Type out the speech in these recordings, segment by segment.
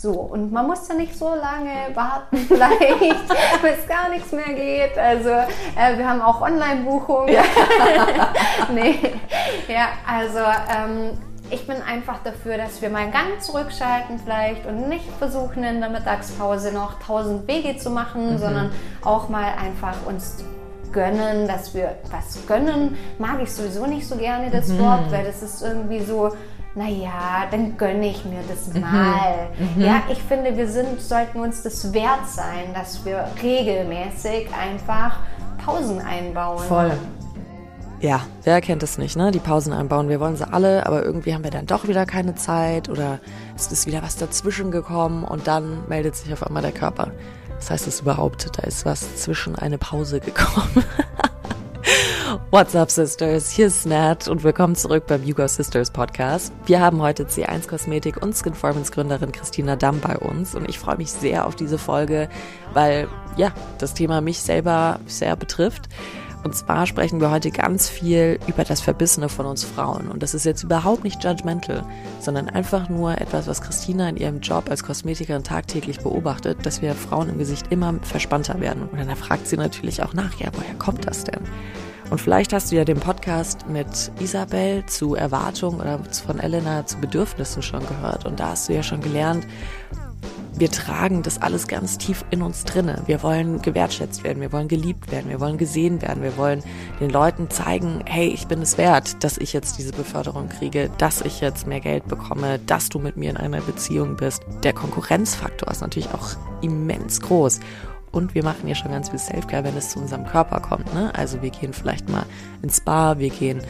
So, und man muss ja nicht so lange warten, vielleicht, bis gar nichts mehr geht. Also, äh, wir haben auch Online-Buchungen. Ja. nee. Ja, also, ähm, ich bin einfach dafür, dass wir mal einen Gang zurückschalten vielleicht und nicht versuchen in der Mittagspause noch tausend Wege zu machen, mhm. sondern auch mal einfach uns gönnen, dass wir was gönnen, mag ich sowieso nicht so gerne das mhm. Wort, weil das ist irgendwie so, naja, dann gönne ich mir das mhm. mal. Mhm. Ja, ich finde, wir sind, sollten uns das wert sein, dass wir regelmäßig einfach Pausen einbauen. Voll. Ja, wer kennt es nicht, ne? Die Pausen einbauen. Wir wollen sie alle, aber irgendwie haben wir dann doch wieder keine Zeit oder es ist wieder was dazwischen gekommen und dann meldet sich auf einmal der Körper. Das heißt es überhaupt, da ist was zwischen eine Pause gekommen. What's up, Sisters? Hier ist Nat und willkommen zurück beim Yugo Sisters Podcast. Wir haben heute C1 Kosmetik und Skinformance Gründerin Christina Damm bei uns und ich freue mich sehr auf diese Folge, weil ja, das Thema mich selber sehr betrifft. Und zwar sprechen wir heute ganz viel über das Verbissene von uns Frauen. Und das ist jetzt überhaupt nicht judgmental, sondern einfach nur etwas, was Christina in ihrem Job als Kosmetikerin tagtäglich beobachtet, dass wir Frauen im Gesicht immer verspannter werden. Und dann fragt sie natürlich auch nach, ja, woher kommt das denn? Und vielleicht hast du ja den Podcast mit Isabel zu Erwartungen oder von Elena zu Bedürfnissen schon gehört. Und da hast du ja schon gelernt, wir tragen das alles ganz tief in uns drinne. Wir wollen gewertschätzt werden, wir wollen geliebt werden, wir wollen gesehen werden, wir wollen den Leuten zeigen, hey, ich bin es wert, dass ich jetzt diese Beförderung kriege, dass ich jetzt mehr Geld bekomme, dass du mit mir in einer Beziehung bist. Der Konkurrenzfaktor ist natürlich auch immens groß. Und wir machen ja schon ganz viel Selfcare, wenn es zu unserem Körper kommt. Ne? Also wir gehen vielleicht mal ins Spa, wir gehen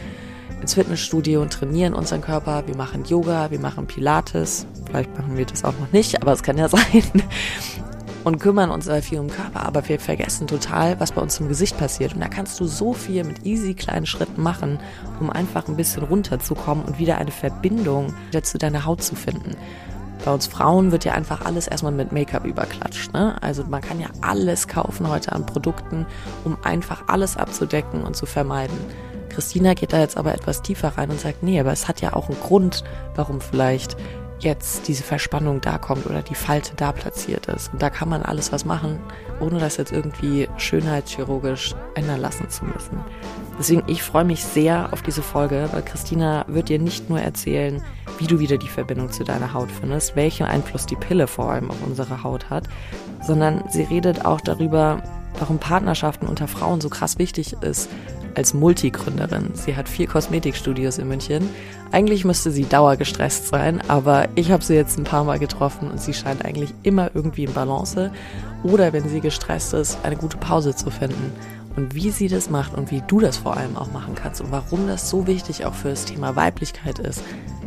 ins Fitnessstudio und trainieren unseren Körper. Wir machen Yoga, wir machen Pilates. Vielleicht machen wir das auch noch nicht, aber es kann ja sein. Und kümmern uns sehr viel um den Körper, aber wir vergessen total, was bei uns im Gesicht passiert. Und da kannst du so viel mit easy kleinen Schritten machen, um einfach ein bisschen runterzukommen und wieder eine Verbindung wieder zu deiner Haut zu finden. Bei uns Frauen wird ja einfach alles erstmal mit Make-up überklatscht. Ne? Also man kann ja alles kaufen heute an Produkten, um einfach alles abzudecken und zu vermeiden. Christina geht da jetzt aber etwas tiefer rein und sagt, nee, aber es hat ja auch einen Grund, warum vielleicht jetzt diese Verspannung da kommt oder die Falte da platziert ist. Und da kann man alles was machen, ohne das jetzt irgendwie schönheitschirurgisch ändern lassen zu müssen. Deswegen, ich freue mich sehr auf diese Folge, weil Christina wird dir nicht nur erzählen, wie du wieder die Verbindung zu deiner Haut findest, welchen Einfluss die Pille vor allem auf unsere Haut hat, sondern sie redet auch darüber, warum Partnerschaften unter Frauen so krass wichtig ist, als Multigründerin. Sie hat vier Kosmetikstudios in München. Eigentlich müsste sie dauergestresst sein, aber ich habe sie jetzt ein paar Mal getroffen und sie scheint eigentlich immer irgendwie in Balance oder wenn sie gestresst ist, eine gute Pause zu finden. Und wie sie das macht und wie du das vor allem auch machen kannst und warum das so wichtig auch für das Thema Weiblichkeit ist,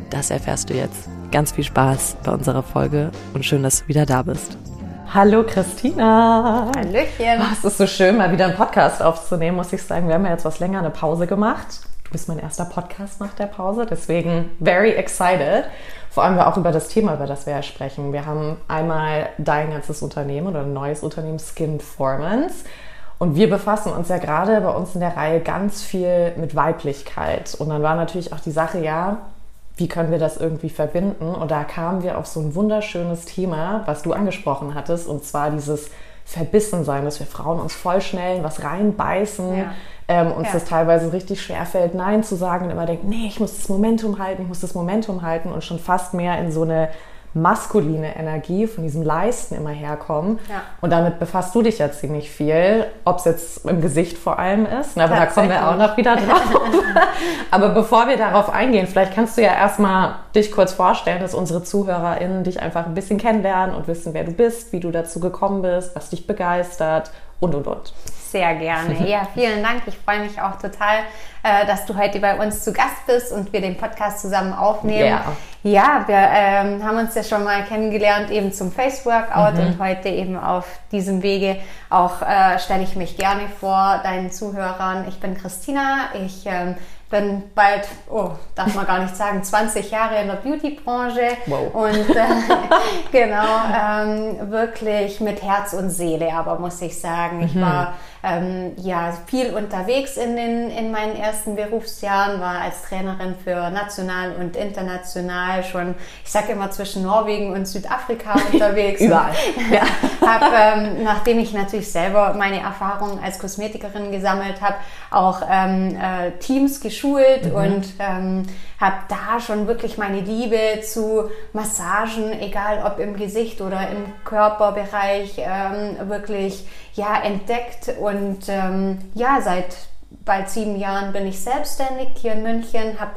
das erfährst du jetzt. Ganz viel Spaß bei unserer Folge und schön, dass du wieder da bist. Hallo Christina. Hallöchen. Oh, es ist so schön, mal wieder einen Podcast aufzunehmen, muss ich sagen. Wir haben ja jetzt was länger eine Pause gemacht. Du bist mein erster Podcast nach der Pause, deswegen very excited. Vor allem auch über das Thema, über das wir ja sprechen. Wir haben einmal dein ganzes Unternehmen oder ein neues Unternehmen Skinformance. Und wir befassen uns ja gerade bei uns in der Reihe ganz viel mit Weiblichkeit. Und dann war natürlich auch die Sache, ja, wie können wir das irgendwie verbinden? Und da kamen wir auf so ein wunderschönes Thema, was du angesprochen hattest, und zwar dieses Verbissensein, dass wir Frauen uns voll schnell in was reinbeißen, ja. ähm, uns ja. das teilweise richtig schwer fällt, Nein zu sagen und immer denken, nee, ich muss das Momentum halten, ich muss das Momentum halten und schon fast mehr in so eine maskuline Energie von diesem Leisten immer herkommen. Ja. Und damit befasst du dich ja ziemlich viel, ob es jetzt im Gesicht vor allem ist. Aber da kommen wir auch noch wieder drauf. Aber bevor wir darauf eingehen, vielleicht kannst du ja erstmal dich kurz vorstellen, dass unsere ZuhörerInnen dich einfach ein bisschen kennenlernen und wissen, wer du bist, wie du dazu gekommen bist, was dich begeistert und und und. Sehr gerne. Ja, vielen Dank. Ich freue mich auch total, äh, dass du heute bei uns zu Gast bist und wir den Podcast zusammen aufnehmen. Ja, ja wir ähm, haben uns ja schon mal kennengelernt eben zum Face Workout mhm. und heute eben auf diesem Wege auch äh, stelle ich mich gerne vor deinen Zuhörern. Ich bin Christina. Ich ähm, bin bald, oh, darf man gar nicht sagen, 20 Jahre in der Beauty-Branche wow. und äh, genau, ähm, wirklich mit Herz und Seele, aber muss ich sagen, ich mhm. war ähm, ja viel unterwegs in, den, in meinen ersten Berufsjahren, war als Trainerin für national und international schon, ich sage immer zwischen Norwegen und Südafrika unterwegs. Überall. ja. hab, ähm, nachdem ich natürlich selber meine Erfahrungen als Kosmetikerin gesammelt habe, auch ähm, äh, Teams geschult mhm. und ähm, habe da schon wirklich meine Liebe zu Massagen, egal ob im Gesicht oder im Körperbereich, ähm, wirklich ja entdeckt und ähm, ja seit bald sieben Jahren bin ich selbstständig hier in München, habe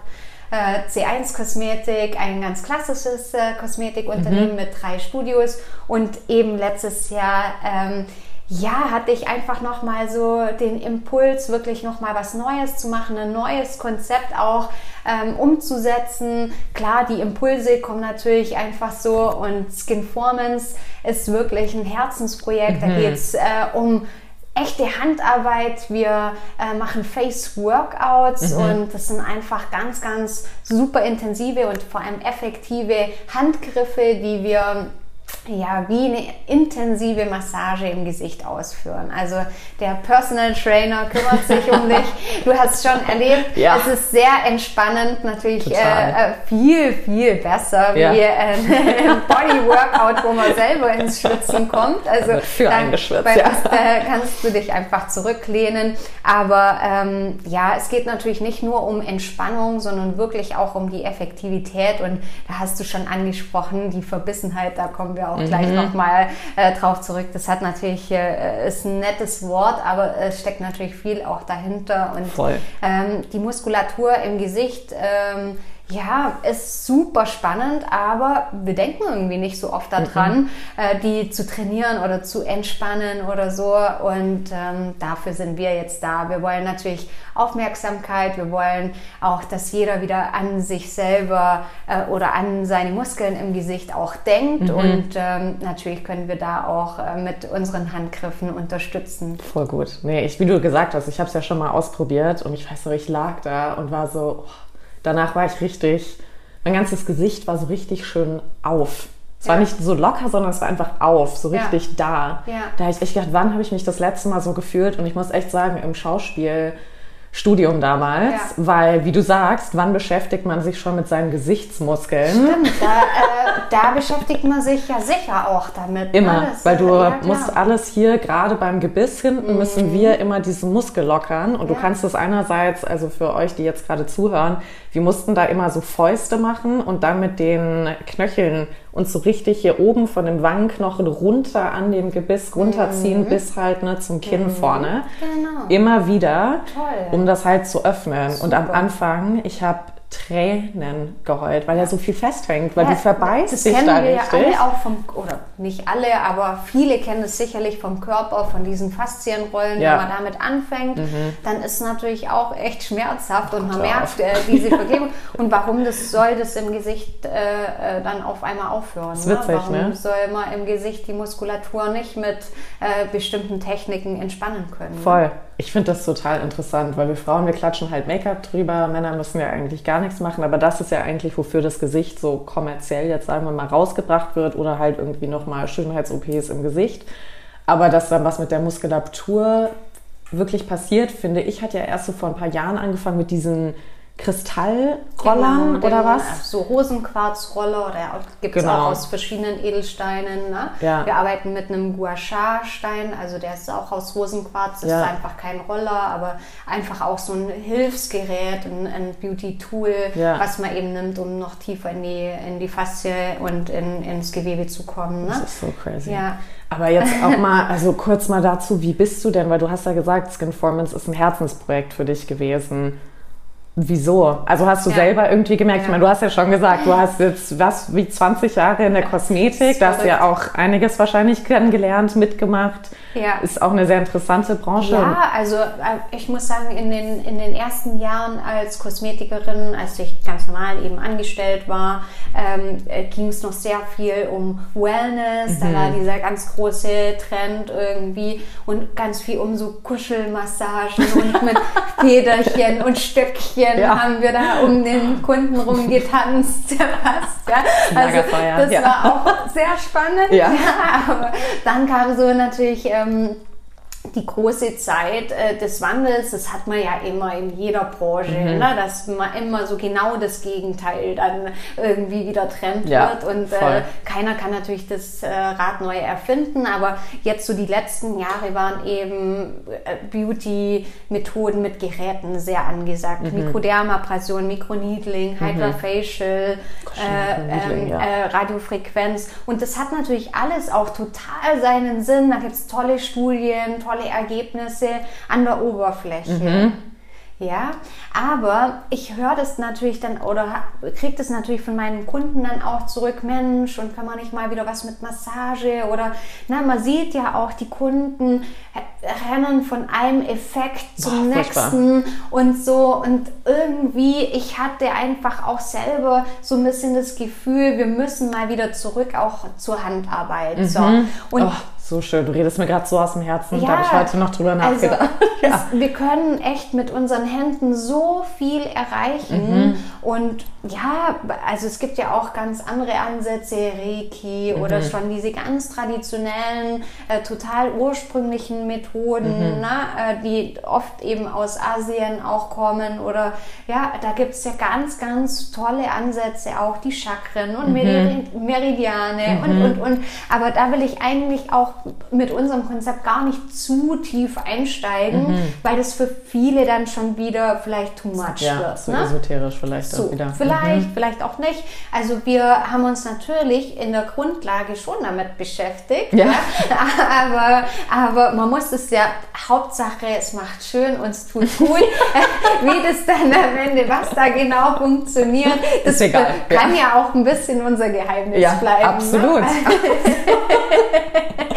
äh, C1 Kosmetik, ein ganz klassisches äh, Kosmetikunternehmen mhm. mit drei Studios und eben letztes Jahr ähm, ja, hatte ich einfach nochmal so den Impuls, wirklich nochmal was Neues zu machen, ein neues Konzept auch ähm, umzusetzen. Klar, die Impulse kommen natürlich einfach so und Skinformance ist wirklich ein Herzensprojekt. Mhm. Da geht es äh, um echte Handarbeit. Wir äh, machen Face-Workouts mhm. und das sind einfach ganz, ganz super intensive und vor allem effektive Handgriffe, die wir ja, wie eine intensive Massage im Gesicht ausführen. Also der Personal Trainer kümmert sich um dich. Du hast schon erlebt, ja. es ist sehr entspannend, natürlich äh, äh, viel, viel besser ja. wie ein Body Workout, wo man selber ins Schwitzen kommt. Also für dann, bei ja. äh, kannst du dich einfach zurücklehnen. Aber ähm, ja, es geht natürlich nicht nur um Entspannung, sondern wirklich auch um die Effektivität. Und da hast du schon angesprochen, die Verbissenheit, da kommen wir auch mhm. gleich nochmal äh, drauf zurück. Das hat natürlich, äh, ist ein nettes Wort, aber es steckt natürlich viel auch dahinter. Und Voll. Ähm, die Muskulatur im Gesicht, ähm, ja, ist super spannend, aber wir denken irgendwie nicht so oft daran, mhm. äh, die zu trainieren oder zu entspannen oder so. Und ähm, dafür sind wir jetzt da. Wir wollen natürlich Aufmerksamkeit, wir wollen auch, dass jeder wieder an sich selber äh, oder an seine Muskeln im Gesicht auch denkt. Mhm. Und ähm, natürlich können wir da auch äh, mit unseren Handgriffen unterstützen. Voll gut. Nee, ich, wie du gesagt hast, ich habe es ja schon mal ausprobiert und ich weiß noch, ich lag da und war so. Oh, danach war ich richtig, mein ganzes Gesicht war so richtig schön auf. Es ja. war nicht so locker, sondern es war einfach auf, so richtig ja. da. Ja. Da habe ich echt gedacht, wann habe ich mich das letzte Mal so gefühlt? Und ich muss echt sagen, im Schauspiel Studium damals, ja. weil, wie du sagst, wann beschäftigt man sich schon mit seinen Gesichtsmuskeln? Stimmt, da, äh, da beschäftigt man sich ja sicher auch damit. Ne? Immer, ne? weil du ja, musst alles hier, gerade beim Gebiss hinten, mhm. müssen wir immer diesen Muskel lockern und ja. du kannst das einerseits, also für euch, die jetzt gerade zuhören, wir mussten da immer so Fäuste machen und dann mit den Knöcheln uns so richtig hier oben von dem Wangenknochen runter an dem Gebiss runterziehen, mhm. bis halt ne, zum Kinn mhm. vorne. Genau. Immer wieder, Toll. um das halt zu öffnen. Super. Und am Anfang, ich habe Tränen geheult, weil er so viel festhängt, weil ja, du verbeißt das dich kennen da wir richtig. alle auch vom, oder nicht alle, aber viele kennen es sicherlich vom Körper, von diesen Faszienrollen, ja. wenn man damit anfängt, mhm. dann ist es natürlich auch echt schmerzhaft und man merkt äh, diese Vergebung. und warum das soll das im Gesicht äh, äh, dann auf einmal aufhören? Das ist witzig, ne? Warum ne? soll man im Gesicht die Muskulatur nicht mit äh, bestimmten Techniken entspannen können? Ne? Voll. Ich finde das total interessant, weil wir Frauen, wir klatschen halt Make-up drüber, Männer müssen ja eigentlich gar nichts machen, aber das ist ja eigentlich, wofür das Gesicht so kommerziell jetzt sagen wir mal rausgebracht wird oder halt irgendwie nochmal Schönheits-OPs im Gesicht. Aber dass dann was mit der Muskulatur wirklich passiert, finde ich, hat ja erst so vor ein paar Jahren angefangen mit diesen Kristallrollern genau, oder was? So Rosenquarzroller oder gibt es genau. auch aus verschiedenen Edelsteinen. Ne? Ja. Wir arbeiten mit einem Gua Sha-Stein, also der ist auch aus Rosenquarz, das ja. ist einfach kein Roller, aber einfach auch so ein Hilfsgerät, ein, ein Beauty-Tool, ja. was man eben nimmt, um noch tiefer in die, in die Faszie und in, ins Gewebe zu kommen. Ne? Das ist so crazy. Ja. Aber jetzt auch mal, also kurz mal dazu, wie bist du denn? Weil du hast ja gesagt, Skinformance ist ein Herzensprojekt für dich gewesen. Wieso? Also hast du ja. selber irgendwie gemerkt, ja. ich meine, du hast ja schon gesagt, du hast jetzt was wie 20 Jahre in der Kosmetik, da hast ja auch einiges wahrscheinlich kennengelernt, mitgemacht. Ja. Ist auch eine sehr interessante Branche. Ja, also äh, ich muss sagen, in den, in den ersten Jahren als Kosmetikerin, als ich ganz normal eben angestellt war, ähm, äh, ging es noch sehr viel um Wellness. Mhm. Da war dieser ganz große Trend irgendwie und ganz viel um so Kuschelmassagen und mit Federchen und Stöckchen Stündchen ja. haben wir da um den Kunden rum getanzt. ja. Also das ja. war auch sehr spannend. Ja. aber dann kam so natürlich ähm, die große Zeit äh, des Wandels, das hat man ja immer in jeder Branche, mhm. ne? dass man immer so genau das Gegenteil dann irgendwie wieder Trend ja, wird und äh, keiner kann natürlich das äh, Rad neu erfinden, aber jetzt so die letzten Jahre waren eben äh, Beauty-Methoden mit Geräten sehr angesagt. Mhm. Mikrodermabrasion, Mikroneedling, mhm. Hydrofacial, äh, ähm, ja. Äh, Radiofrequenz und das hat natürlich alles auch total seinen Sinn. Da gibt es tolle Studien, tolle tolle Ergebnisse an der Oberfläche. Mhm. Ja, aber ich höre das natürlich dann oder kriege das natürlich von meinen Kunden dann auch zurück, Mensch, und kann man nicht mal wieder was mit Massage oder na, man sieht ja auch, die Kunden rennen von einem Effekt zum Boah, nächsten und so und irgendwie, ich hatte einfach auch selber so ein bisschen das Gefühl, wir müssen mal wieder zurück auch zur Handarbeit. Mhm. So. Und oh so schön. Du redest mir gerade so aus dem Herzen. Ja, da habe ich heute noch drüber also nachgedacht. Also, ja. es, wir können echt mit unseren Händen so viel erreichen. Mhm. Und ja, also es gibt ja auch ganz andere Ansätze, Reiki mhm. oder schon diese ganz traditionellen, äh, total ursprünglichen Methoden, mhm. ne, äh, die oft eben aus Asien auch kommen. Oder ja, da gibt es ja ganz, ganz tolle Ansätze, auch die Chakren und mhm. Meridiane und, mhm. und, und. Aber da will ich eigentlich auch mit unserem Konzept gar nicht zu tief einsteigen, mhm. weil das für viele dann schon wieder vielleicht too much ja, wird. So ne? esoterisch vielleicht so, auch wieder. Vielleicht, mhm. vielleicht auch nicht. Also wir haben uns natürlich in der Grundlage schon damit beschäftigt, ja. ja. aber, aber man muss es ja, Hauptsache es macht schön und es tut gut. Wie das dann am Ende, was da genau funktioniert, das ist egal. kann ja. auch ein bisschen unser Geheimnis bleiben. Ne? Absolut. Ne?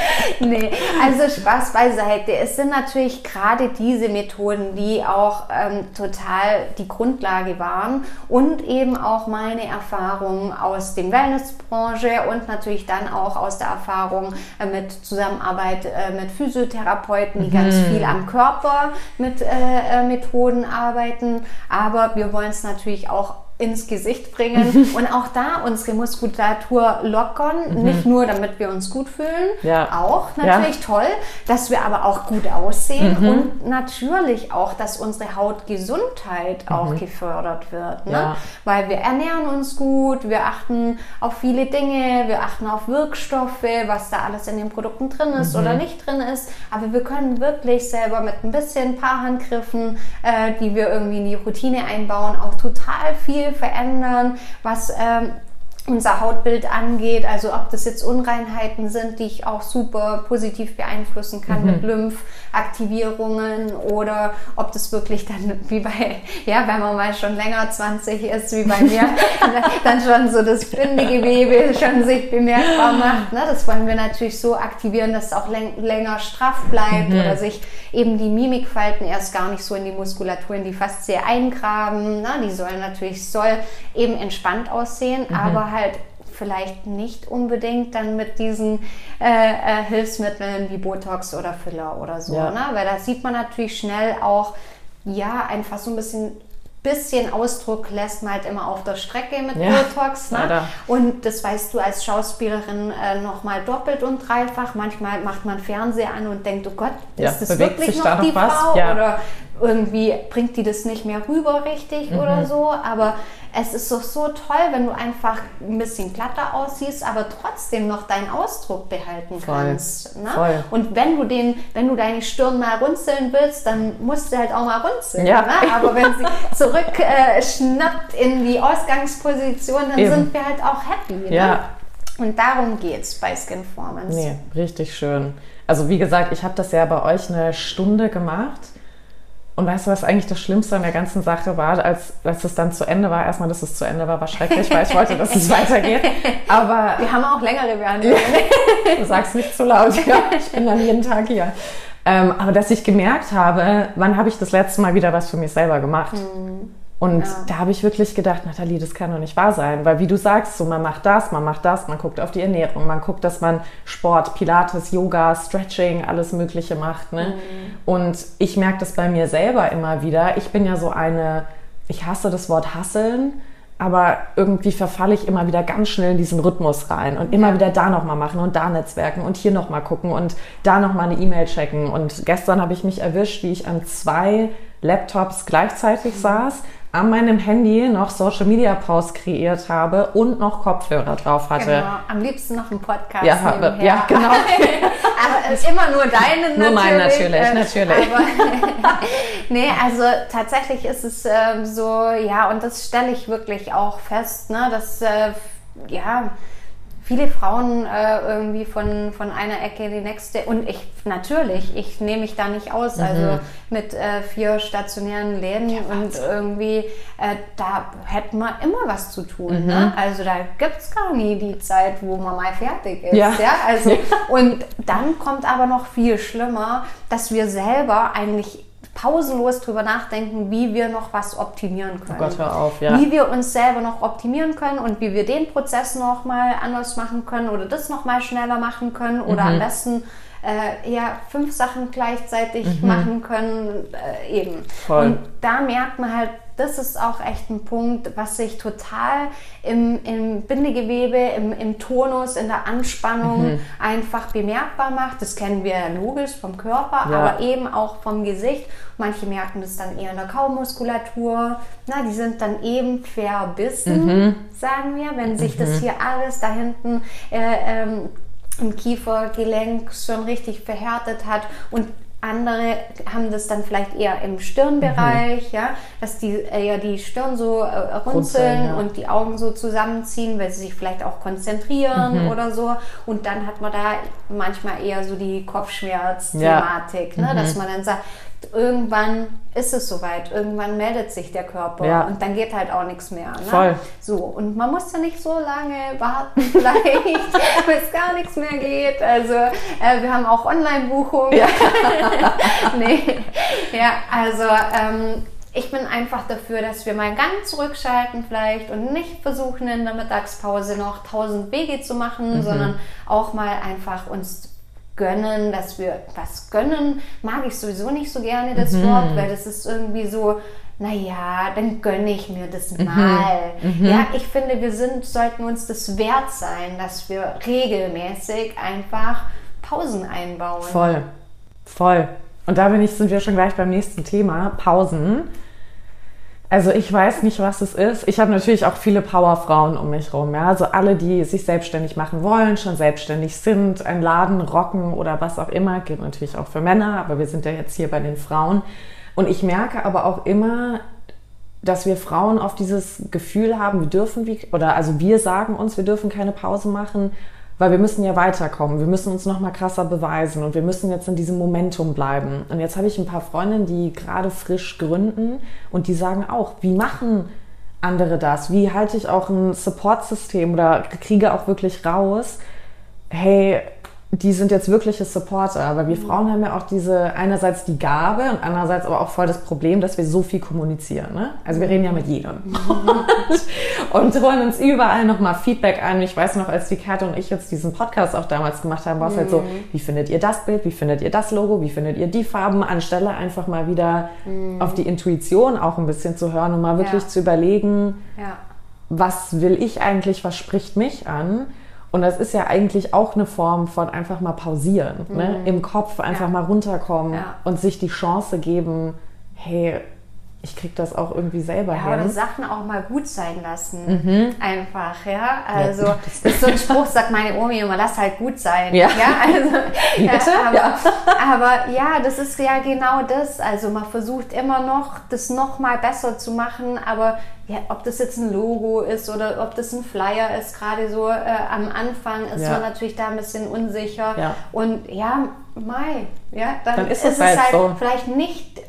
nee, also Spaß beiseite. Es sind natürlich gerade diese Methoden, die auch ähm, total die Grundlage waren und eben auch meine Erfahrungen aus dem Wellnessbranche und natürlich dann auch aus der Erfahrung äh, mit Zusammenarbeit äh, mit Physiotherapeuten, die mhm. ganz viel am Körper mit äh, äh Methoden arbeiten. Aber wir wollen es natürlich auch ins Gesicht bringen und auch da unsere Muskulatur lockern. Mhm. Nicht nur, damit wir uns gut fühlen, ja. auch natürlich ja. toll, dass wir aber auch gut aussehen mhm. und natürlich auch, dass unsere Hautgesundheit mhm. auch gefördert wird. Ne? Ja. Weil wir ernähren uns gut, wir achten auf viele Dinge, wir achten auf Wirkstoffe, was da alles in den Produkten drin ist oder mhm. nicht drin ist. Aber wir können wirklich selber mit ein bisschen ein paar Handgriffen, äh, die wir irgendwie in die Routine einbauen, auch total viel verändern, was ähm, unser Hautbild angeht, also ob das jetzt Unreinheiten sind, die ich auch super positiv beeinflussen kann mhm. mit Lymphaktivierungen oder ob das wirklich dann wie bei, ja, wenn man mal schon länger 20 ist, wie bei mir, dann schon so das Bindegewebe schon sich bemerkbar macht. Ne? Das wollen wir natürlich so aktivieren, dass es auch länger straff bleibt mhm. oder sich eben die Mimikfalten erst gar nicht so in die Muskulatur, in die Faszie eingraben. Ne? Die sollen natürlich, soll eben entspannt aussehen, mhm. aber halt vielleicht nicht unbedingt dann mit diesen äh, äh, Hilfsmitteln wie Botox oder Filler oder so, ja. ne? weil da sieht man natürlich schnell auch, ja, einfach so ein bisschen bisschen Ausdruck lässt man halt immer auf der Strecke mit ja, Botox. Ne? Und das weißt du als Schauspielerin äh, nochmal doppelt und dreifach. Manchmal macht man Fernseher an und denkt, oh Gott, ja, ist das wirklich noch da die noch Frau? Ja. Oder irgendwie bringt die das nicht mehr rüber richtig mhm. oder so. Aber es ist doch so toll, wenn du einfach ein bisschen glatter aussiehst, aber trotzdem noch deinen Ausdruck behalten Voll. kannst. Ne? Voll. Und wenn du den, wenn du deine Stirn mal runzeln willst, dann musst du halt auch mal runzeln. Ja. Ne? Aber wenn sie zurück äh, schnappt in die Ausgangsposition, dann Eben. sind wir halt auch happy. Ne? Ja. Ne? Und darum geht es bei Skinformance. Nee, richtig schön. Also wie gesagt, ich habe das ja bei euch eine Stunde gemacht und weißt du, was eigentlich das Schlimmste an der ganzen Sache war, als, als es dann zu Ende war? Erstmal, dass es zu Ende war, war schrecklich, weil ich wollte, dass es weitergeht. Aber wir haben auch längere Behandlungen. du sagst nicht zu laut, ja. Ich bin dann jeden Tag hier. Ähm, aber dass ich gemerkt habe, wann habe ich das letzte Mal wieder was für mich selber gemacht? Mhm. Und ja. da habe ich wirklich gedacht, Nathalie, das kann doch nicht wahr sein. Weil wie du sagst, so man macht das, man macht das, man guckt auf die Ernährung, man guckt, dass man Sport, Pilates, Yoga, Stretching, alles Mögliche macht. Ne? Mhm. Und ich merke das bei mir selber immer wieder. Ich bin ja so eine, ich hasse das Wort hasseln, aber irgendwie verfalle ich immer wieder ganz schnell in diesen Rhythmus rein und immer Ja. wieder da nochmal machen und da netzwerken und hier nochmal gucken und da nochmal eine E-Mail checken. Und gestern habe ich mich erwischt, wie ich an zwei Laptops gleichzeitig Mhm. saß, an meinem Handy noch Social Media Posts kreiert habe und noch Kopfhörer drauf hatte. Genau, am liebsten noch einen Podcast Ja, nebenher. ja, genau. aber es ist immer nur deine Nur mein natürlich. natürlich, äh, natürlich. Aber, nee, also tatsächlich ist es ähm, so, ja, und das stelle ich wirklich auch fest, ne, dass, äh, ja, viele Frauen äh, irgendwie von, von einer Ecke in die nächste und ich natürlich, ich nehme mich da nicht aus, also mit äh, vier stationären Läden und irgendwie äh, da hätten wir immer was zu tun. Ne? Also da gibt es gar nie die Zeit, wo man mal fertig ist. Ja. Ja. Also, und dann kommt aber noch viel schlimmer, dass wir selber eigentlich pausenlos drüber nachdenken, wie wir noch was optimieren können. Oh Gott, hör auf, ja. Wie wir uns selber noch optimieren können und wie wir den Prozess noch mal anders machen können oder das noch mal schneller machen können oder Mhm. am besten äh, ja, fünf Sachen gleichzeitig machen können, äh, eben. Mhm. Voll. Und da merkt man halt, das ist auch echt ein Punkt, was sich total im, im Bindegewebe, im, im Tonus, in der Anspannung Mhm. einfach bemerkbar macht. Das kennen wir logisch vom Körper, Ja. aber eben auch vom Gesicht. Manche merken das dann eher in der Kaumuskulatur. Na, die sind dann eben verbissen, Mhm. sagen wir, wenn sich das hier alles da hinten äh, ähm, im Kiefergelenk schon richtig verhärtet hat und andere haben das dann vielleicht eher im Stirnbereich, ja, dass die eher die Stirn so äh, runzeln ja. und die Augen so zusammenziehen, weil sie sich vielleicht auch konzentrieren oder so. Und dann hat man da manchmal eher so die Kopfschmerz-Thematik, ne? dass man dann sagt, irgendwann ist es soweit, irgendwann meldet sich der Körper Ja. und dann geht halt auch nichts mehr. Ne? Voll. So, und man muss ja nicht so lange warten, vielleicht, bis gar nichts mehr geht. Also, äh, wir haben auch Online-Buchungen. Ja. nee. Ja, also, ähm, ich bin einfach dafür, dass wir mal ganz zurückschalten vielleicht und nicht versuchen in der Mittagspause noch tausend Wege zu machen, Mhm. sondern auch mal einfach uns gönnen, dass wir was gönnen, mag ich sowieso nicht so gerne das Mhm. Wort, weil das ist irgendwie so, naja, dann gönne ich mir das Mhm. mal. Ja, ich finde, wir sind, sollten uns das wert sein, dass wir regelmäßig einfach Pausen einbauen. Voll, voll. Und da bin ich, sind wir schon gleich beim nächsten Thema, Pausen. Also ich weiß nicht, was es ist. Ich habe natürlich auch viele Powerfrauen um mich rum. Ja? Also alle, die sich selbstständig machen wollen, schon selbstständig sind, einen Laden rocken oder was auch immer. Gilt natürlich auch für Männer, aber wir sind ja jetzt hier bei den Frauen. Und ich merke aber auch immer, dass wir Frauen oft dieses Gefühl haben, wir dürfen, oder also wir sagen uns, wir dürfen keine Pause machen, weil wir müssen ja weiterkommen. Wir müssen uns noch mal krasser beweisen und wir müssen jetzt in diesem Momentum bleiben. Und jetzt habe ich ein paar Freundinnen, die gerade frisch gründen und die sagen auch, wie machen andere das? Wie halte ich auch ein Support-System oder kriege auch wirklich raus, hey, die sind jetzt wirkliche Supporter, aber wir Frauen haben ja auch diese, einerseits die Gabe und andererseits aber auch voll das Problem, dass wir so viel kommunizieren. Ne? Also wir reden ja mit jedem und, und holen uns überall nochmal Feedback ein. Ich weiß noch, als die Karte und ich jetzt diesen Podcast auch damals gemacht haben, war es halt so, wie findet ihr das Bild, wie findet ihr das Logo, wie findet ihr die Farben, anstelle einfach mal wieder auf die Intuition auch ein bisschen zu hören und mal wirklich Ja. zu überlegen, Ja. was will ich eigentlich, was spricht mich an? Und das ist ja eigentlich auch eine Form von einfach mal pausieren, ne? im Kopf einfach Ja. mal runterkommen Ja. und sich die Chance geben, hey, ich krieg das auch irgendwie selber Ja, oder hin. Sachen auch mal gut sein lassen. Einfach, ja. Also, Ja, das ist so ein Spruch, sagt meine Omi immer, lass halt gut sein. Ja. also, Wie bitte? aber, Ja. aber ja, das ist ja genau das. Also, man versucht immer noch, das noch mal besser zu machen, aber ja, ob das jetzt ein Logo ist oder ob das ein Flyer ist, gerade so äh, am Anfang ist Ja. man natürlich da ein bisschen unsicher. Ja. Und ja, Mai, ja, dann, Dann ist ist, es es halt halt so. vielleicht nicht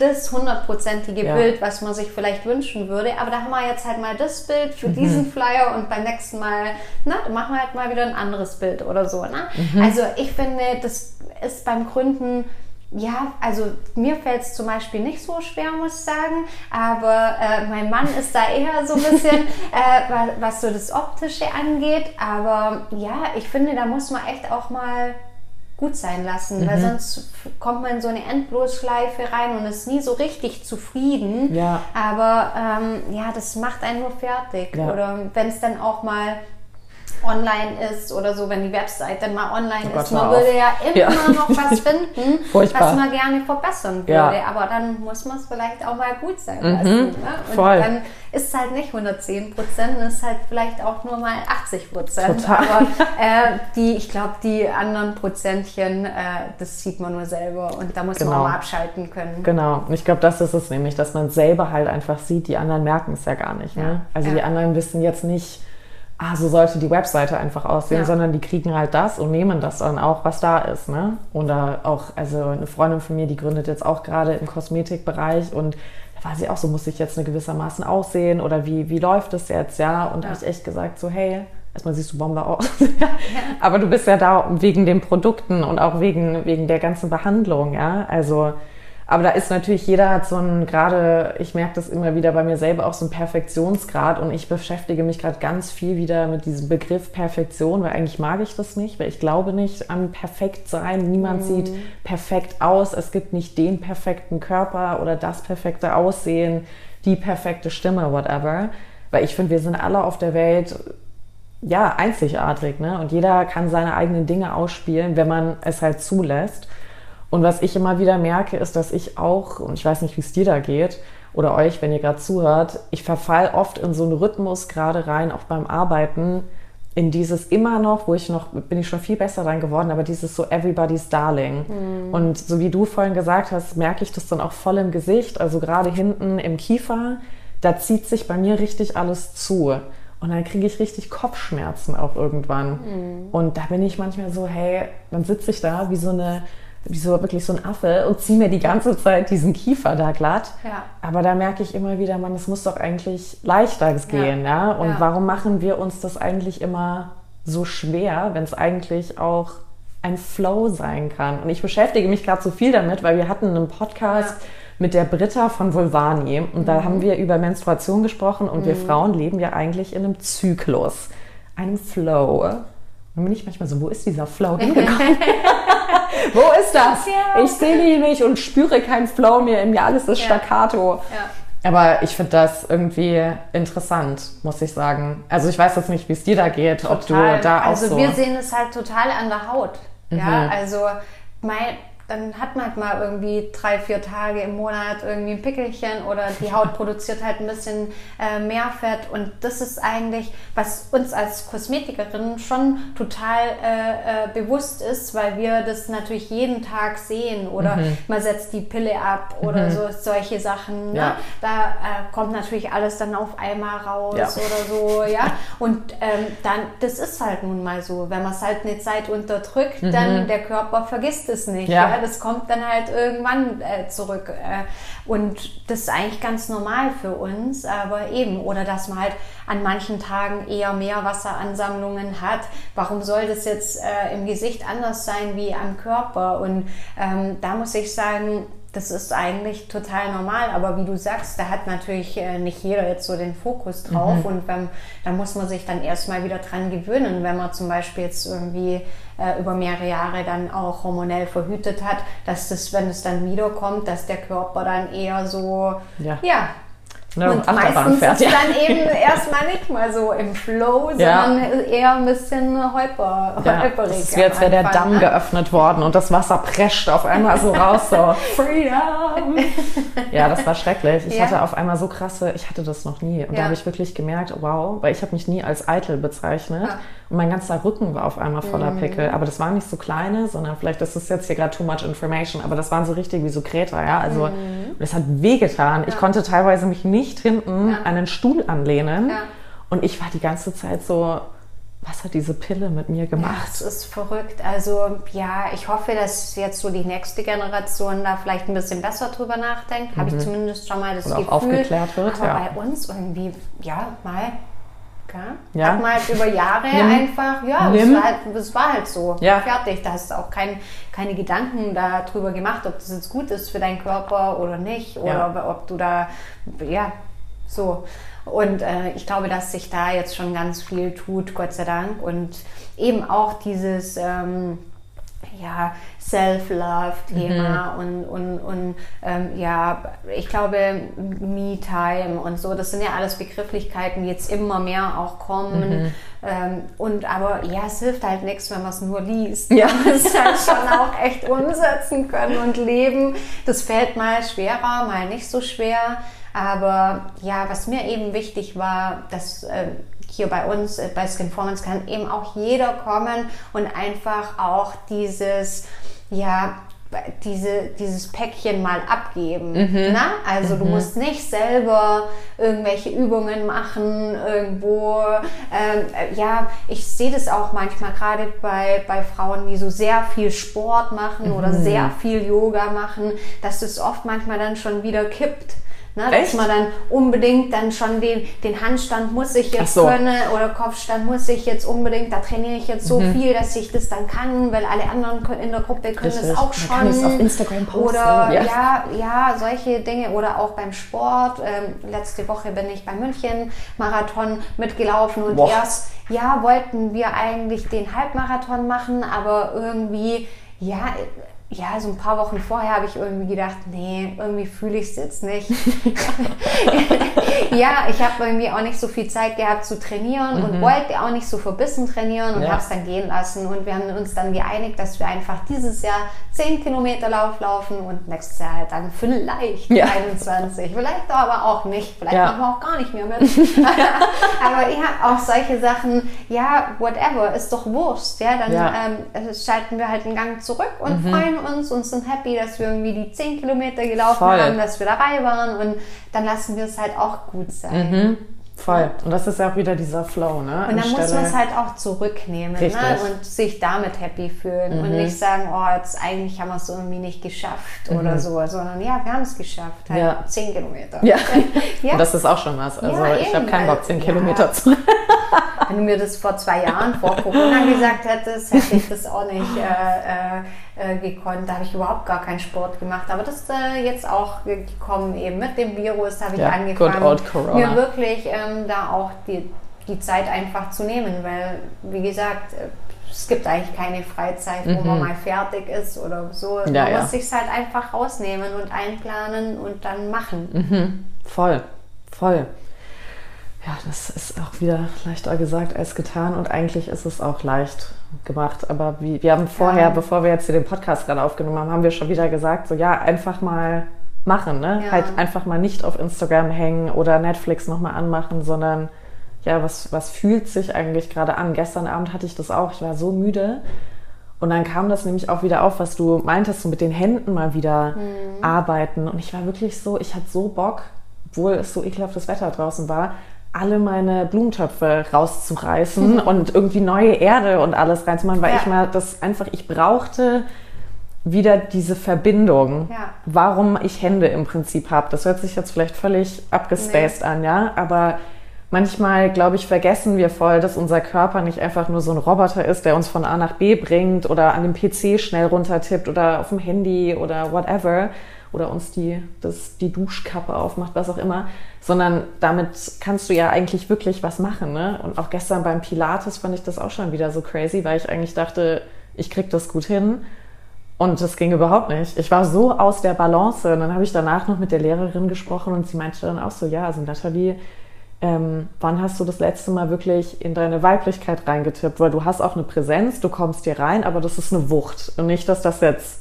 das hundertprozentige Ja. Bild, was man sich vielleicht wünschen würde. Aber da haben wir jetzt halt mal das Bild Mhm. für diesen Flyer und beim nächsten Mal, na, dann machen wir halt mal wieder ein anderes Bild oder so. Ne? Mhm. Also ich finde, das ist beim Gründen, ja, also mir fällt es zum Beispiel nicht so schwer, muss ich sagen. Aber äh, mein Mann ist da eher so ein bisschen, äh, was, was so das Optische angeht. Aber ja, ich finde, da muss man echt auch mal gut sein lassen, weil sonst kommt man in so eine Endlosschleife rein und ist nie so richtig zufrieden. Ja. Aber ähm, ja, das macht einen nur fertig. Ja. Oder wenn es dann auch mal online ist oder so, wenn die Website dann mal online Oh Gott, ist, man auf. würde ja immer Ja. noch was finden, was man gerne verbessern würde. Ja. Mhm. Aber dann muss man es vielleicht auch mal gut sein lassen. Ne? Und voll. dann ist es halt nicht 110 Prozent, es ist halt vielleicht auch nur mal 80 Prozent. Aber äh, die, ich glaube, die anderen Prozentchen, äh, das sieht man nur selber und da muss man Genau. auch mal abschalten können. Genau. Und ich glaube, das ist es nämlich, dass man selber halt einfach sieht, die anderen merken es ja gar nicht. Ne? Ja. Also die anderen wissen jetzt nicht, ah, so sollte die Webseite einfach aussehen, Ja. sondern die kriegen halt das und nehmen das dann auch, was da ist. Ne? Oder auch, also eine Freundin von mir, die gründet jetzt auch gerade im Kosmetikbereich und da war sie auch so, muss ich jetzt eine gewissermaßen aussehen oder wie, wie läuft es jetzt, ja? Und da Ja. habe ich echt gesagt, so, hey, erstmal siehst du Bombe aus. Aber du bist ja da wegen den Produkten und auch wegen, wegen der ganzen Behandlung, ja. Also, aber da ist natürlich, jeder hat so einen, gerade, ich merke das immer wieder bei mir selber, auch so einen Perfektionsgrad und ich beschäftige mich gerade ganz viel wieder mit diesem Begriff Perfektion, weil eigentlich mag ich das nicht, weil ich glaube nicht an perfekt sein. Niemand sieht perfekt aus. Es gibt nicht den perfekten Körper oder das perfekte Aussehen, die perfekte Stimme, whatever. Weil ich finde, wir sind alle auf der Welt ja, einzigartig, ne? Und jeder kann seine eigenen Dinge ausspielen, wenn man es halt zulässt. Und was ich immer wieder merke, ist, dass ich auch, und ich weiß nicht, wie es dir da geht, oder euch, wenn ihr gerade zuhört, ich verfall oft in so einen Rhythmus gerade rein, auch beim Arbeiten, in dieses immer noch, wo ich noch, bin ich schon viel besser rein geworden, aber dieses so everybody's darling. Und so wie du vorhin gesagt hast, merke ich das dann auch voll im Gesicht, also gerade hinten im Kiefer, da zieht sich bei mir richtig alles zu. Und dann kriege ich richtig Kopfschmerzen auch irgendwann. Und da bin ich manchmal so, hey, dann sitze ich da wie so eine, wie so wirklich so ein Affe und ziehe mir die ganze Zeit diesen Kiefer da glatt. Ja. Aber da merke ich immer wieder, man, es muss doch eigentlich leichter gehen, ja. Und Ja. warum machen wir uns das eigentlich immer so schwer, wenn es eigentlich auch ein Flow sein kann? Und ich beschäftige mich gerade so viel damit, weil wir hatten einen Podcast Ja. Mhm. mit der Britta von Vulvani und da haben wir über Menstruation gesprochen und wir Frauen leben ja eigentlich in einem Zyklus, einem Flow. Und bin ich manchmal so, wo ist dieser Flow hingekommen? wo ist das? Ja. Ich sehe ihn nicht und spüre keinen Flow mehr in mir, alles ist Ja. Staccato. Ja. Aber ich finde das irgendwie interessant, muss ich sagen. Also ich weiß jetzt nicht, wie es dir da geht, ob du Total. da auch also so... wir sehen es halt total an der Haut. Ja, Mhm. also mein, dann hat man halt mal irgendwie drei, vier Tage im Monat irgendwie ein Pickelchen oder die Haut produziert halt ein bisschen äh, mehr Fett und das ist eigentlich, was uns als Kosmetikerin schon total äh, äh, bewusst ist, weil wir das natürlich jeden Tag sehen oder Mhm. man setzt die Pille ab oder so solche Sachen. Ne? Ja. Da äh, kommt natürlich alles dann auf einmal raus Ja. oder so, ja. Und ähm, dann, das ist halt nun mal so. Wenn man es halt eine Zeit unterdrückt, dann der Körper vergisst es nicht. Mhm. Ja. Das kommt dann halt irgendwann äh, zurück. Äh, und das ist eigentlich ganz normal für uns, aber eben, oder dass man halt an manchen Tagen eher mehr Wasseransammlungen hat. Warum soll das jetzt äh, im Gesicht anders sein wie am Körper? Und ähm, da muss ich sagen, das ist eigentlich total normal, aber wie du sagst, da hat natürlich äh, nicht jeder jetzt so den Fokus drauf und wenn, da muss man sich dann erstmal wieder dran gewöhnen, wenn man zum Beispiel jetzt irgendwie äh, über mehrere Jahre dann auch hormonell verhütet hat, dass das, wenn es dann wiederkommt, dass der Körper dann eher so, Ja. ja, Ne, und Achterbahn meistens fährt, ist ja. dann eben erstmal nicht mal so im Flow, Ja. sondern eher ein bisschen holper, Ja, holperig. das ist wie, als wäre der Damm ne? geöffnet worden und das Wasser prescht auf einmal so raus, so Freedom. Ja, das war schrecklich. Ich Ja. hatte auf einmal so krasse, ich hatte das noch nie. Und da habe ich wirklich gemerkt, wow, weil ich habe mich nie als eitel bezeichnet. Ja. Und mein ganzer Rücken war auf einmal voller Pickel. Aber das waren nicht so kleine, sondern vielleicht, das ist jetzt hier gerade too much information, aber das waren so richtig wie so Kräter, ja. Also das hat wehgetan. Ich konnte teilweise mich nicht hinten Ja. an einen Stuhl anlehnen. Und ich war die ganze Zeit so, was hat diese Pille mit mir gemacht? es ist verrückt. Also ja, ich hoffe, dass jetzt so die nächste Generation da vielleicht ein bisschen besser drüber nachdenkt. Habe ich zumindest schon mal das Mhm. Oder auch Gefühl. aufgeklärt wird, Aber ja. bei uns irgendwie, ja, mal. Ja. Hat man halt über Jahre Nimm. einfach, ja, es war, halt, es war halt so. Ja. Fertig. Da hast du auch kein, keine Gedanken darüber gemacht, ob das jetzt gut ist für deinen Körper oder nicht. Oder Ja. ob, ob du da, ja, so. Und äh, ich glaube, dass sich da jetzt schon ganz viel tut, Gott sei Dank. Und eben auch dieses, ähm, ja, Self-Love-Thema mhm. und, und, und ähm, ja, ich glaube, Me-Time und so, das sind ja alles Begrifflichkeiten, die jetzt immer mehr auch kommen. Mhm. Ähm, und aber ja, es hilft halt nichts, wenn man es nur liest. Ja. Man muss halt schon auch echt umsetzen können und leben. Das fällt mal schwerer, mal nicht so schwer. Aber ja, was mir eben wichtig war, dass äh, hier bei uns äh, bei Skinformance kann eben auch jeder kommen und einfach auch dieses ja diese, dieses Päckchen mal abgeben. Mhm. Na? Also mhm. du musst nicht selber irgendwelche Übungen machen, irgendwo. Ähm, ja, ich sehe das auch manchmal gerade bei, bei Frauen, die so sehr viel Sport machen mhm. oder sehr viel Yoga machen, dass das oft manchmal dann schon wieder kippt. Ne, dass man dann unbedingt dann schon den, den Handstand muss ich jetzt so. können oder Kopfstand muss ich jetzt unbedingt, da trainiere ich jetzt so mhm. viel, dass ich das dann kann, weil alle anderen in der Gruppe können Richtig. das auch schon. Kann auf Instagram posten. Oder ja. ja. ja, solche Dinge oder auch beim Sport. Ähm, letzte Woche bin ich beim München Marathon mitgelaufen und Boah. erst ja wollten wir eigentlich den Halbmarathon machen, aber irgendwie ja, ja, so ein paar Wochen vorher habe ich irgendwie gedacht, nee, irgendwie fühle ich es jetzt nicht. ja, ich habe irgendwie auch nicht so viel Zeit gehabt zu trainieren mhm. und wollte auch nicht so verbissen trainieren und ja. habe es dann gehen lassen. Und wir haben uns dann geeinigt, dass wir einfach dieses Jahr 10 Kilometer Lauf laufen und nächstes Jahr halt dann vielleicht ja. 21. Vielleicht aber auch nicht. Vielleicht ja. machen wir auch gar nicht mehr mit. aber ja, auch solche Sachen, ja, whatever, ist doch Wurst. Ja, dann ähm, schalten wir halt einen Gang zurück und mhm. freuen uns und sind happy, dass wir irgendwie die 10 Kilometer gelaufen Voll. haben, dass wir dabei waren und dann lassen wir es halt auch gut sein. Mhm. Voll. Und das ist ja auch wieder dieser Flow, ne? Und dann muss man es halt auch zurücknehmen ne? und sich damit happy fühlen mhm. und nicht sagen, oh, jetzt eigentlich haben wir es irgendwie nicht geschafft mhm. oder so, sondern ja, wir haben es geschafft. Halt ja. 10 Kilometer. Ja. ja. Und das ist auch schon was. Also ja, ich habe keinen Bock, 10 Kilometer zu. Wenn du mir das vor zwei Jahren vor Corona gesagt hättest, hätte ich das auch nicht äh, äh, äh, gekonnt. Da habe ich überhaupt gar keinen Sport gemacht. Aber das ist äh, jetzt auch gekommen eben mit dem Virus, habe ich ja, angefangen, mir wirklich ähm, da auch die, die Zeit einfach zu nehmen, weil, wie gesagt, äh, es gibt eigentlich keine Freizeit, wo mhm. man mal fertig ist oder so. Man ja, muss sich halt einfach rausnehmen und einplanen und dann machen. Mhm. Voll, voll. Ja, das ist auch wieder leichter gesagt als getan und eigentlich ist es auch leicht gemacht. Aber wie, wir haben vorher, ja. bevor wir jetzt hier den Podcast gerade aufgenommen haben, haben wir schon wieder gesagt, so ja, einfach mal machen, ne? Ja. Halt einfach mal nicht auf Instagram hängen oder Netflix nochmal anmachen, sondern ja, was, was fühlt sich eigentlich gerade an? Gestern Abend hatte ich das auch, ich war so müde. Und dann kam das nämlich auch wieder auf, was du meintest, so mit den Händen mal wieder mhm. arbeiten. Und ich war wirklich so, ich hatte so Bock, obwohl es so ekelhaftes Wetter draußen war, alle meine Blumentöpfe rauszureißen und irgendwie neue Erde und alles reinzumachen, weil ja. ich mal das einfach, ich brauchte wieder diese Verbindung, ja. warum ich Hände im Prinzip habe. Das hört sich jetzt vielleicht völlig abgespaced nee. an, ja, aber manchmal, glaube ich, vergessen wir voll, dass unser Körper nicht einfach nur so ein Roboter ist, der uns von A nach B bringt oder an dem PC schnell runtertippt oder auf dem Handy oder whatever, oder uns die, das, die Duschkappe aufmacht, was auch immer, sondern damit kannst du ja eigentlich wirklich was machen. Ne? Und auch gestern beim Pilates fand ich das auch schon wieder so crazy, weil ich eigentlich dachte, ich krieg das gut hin. Und das ging überhaupt nicht. Ich war so aus der Balance. Und dann habe ich danach noch mit der Lehrerin gesprochen und sie meinte dann auch so, ja, also Nathalie, ähm, wann hast du das letzte Mal wirklich in deine Weiblichkeit reingetippt? Weil du hast auch eine Präsenz, du kommst hier rein, aber das ist eine Wucht. Und nicht, dass das jetzt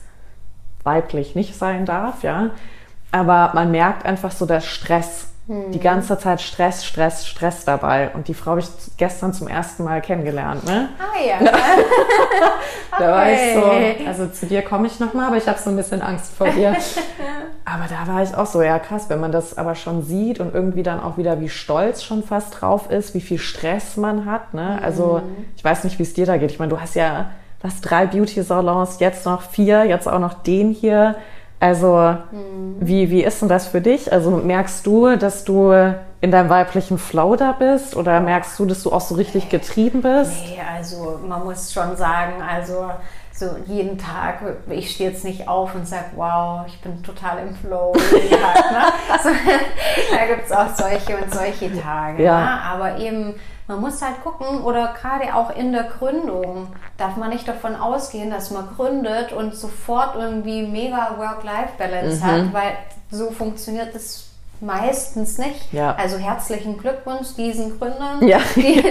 weiblich nicht sein darf, ja. Aber man merkt einfach so der Stress. Hm. Die ganze Zeit Stress, Stress, Stress dabei. Und die Frau habe ich gestern zum ersten Mal kennengelernt. Ne? Ah ja. da okay. war ich so, also zu dir komme ich nochmal, aber ich habe so ein bisschen Angst vor dir. aber da war ich auch so, ja krass, wenn man das aber schon sieht und irgendwie dann auch wieder wie stolz schon fast drauf ist, wie viel Stress man hat. Ne? Also hm. ich weiß nicht, wie es dir da geht. Ich meine, du hast ja was drei Beauty-Salons, jetzt noch vier, jetzt auch noch den hier. Also mhm. wie, wie ist denn das für dich? Also merkst du, dass du in deinem weiblichen Flow da bist oder merkst du, dass du auch so richtig getrieben bist? Nee, also man muss schon sagen, also so jeden Tag, ich stehe jetzt nicht auf und sage, wow, ich bin total im Flow. Tag, ne? so, da gibt es auch solche und solche Tage. Ja. Ne? Aber eben man muss halt gucken, oder gerade auch in der Gründung, darf man nicht davon ausgehen, dass man gründet und sofort irgendwie mega Work-Life-Balance Mhm. hat, weil so funktioniert es meistens nicht. Ja. Also herzlichen Glückwunsch diesen Gründern, Ja. die,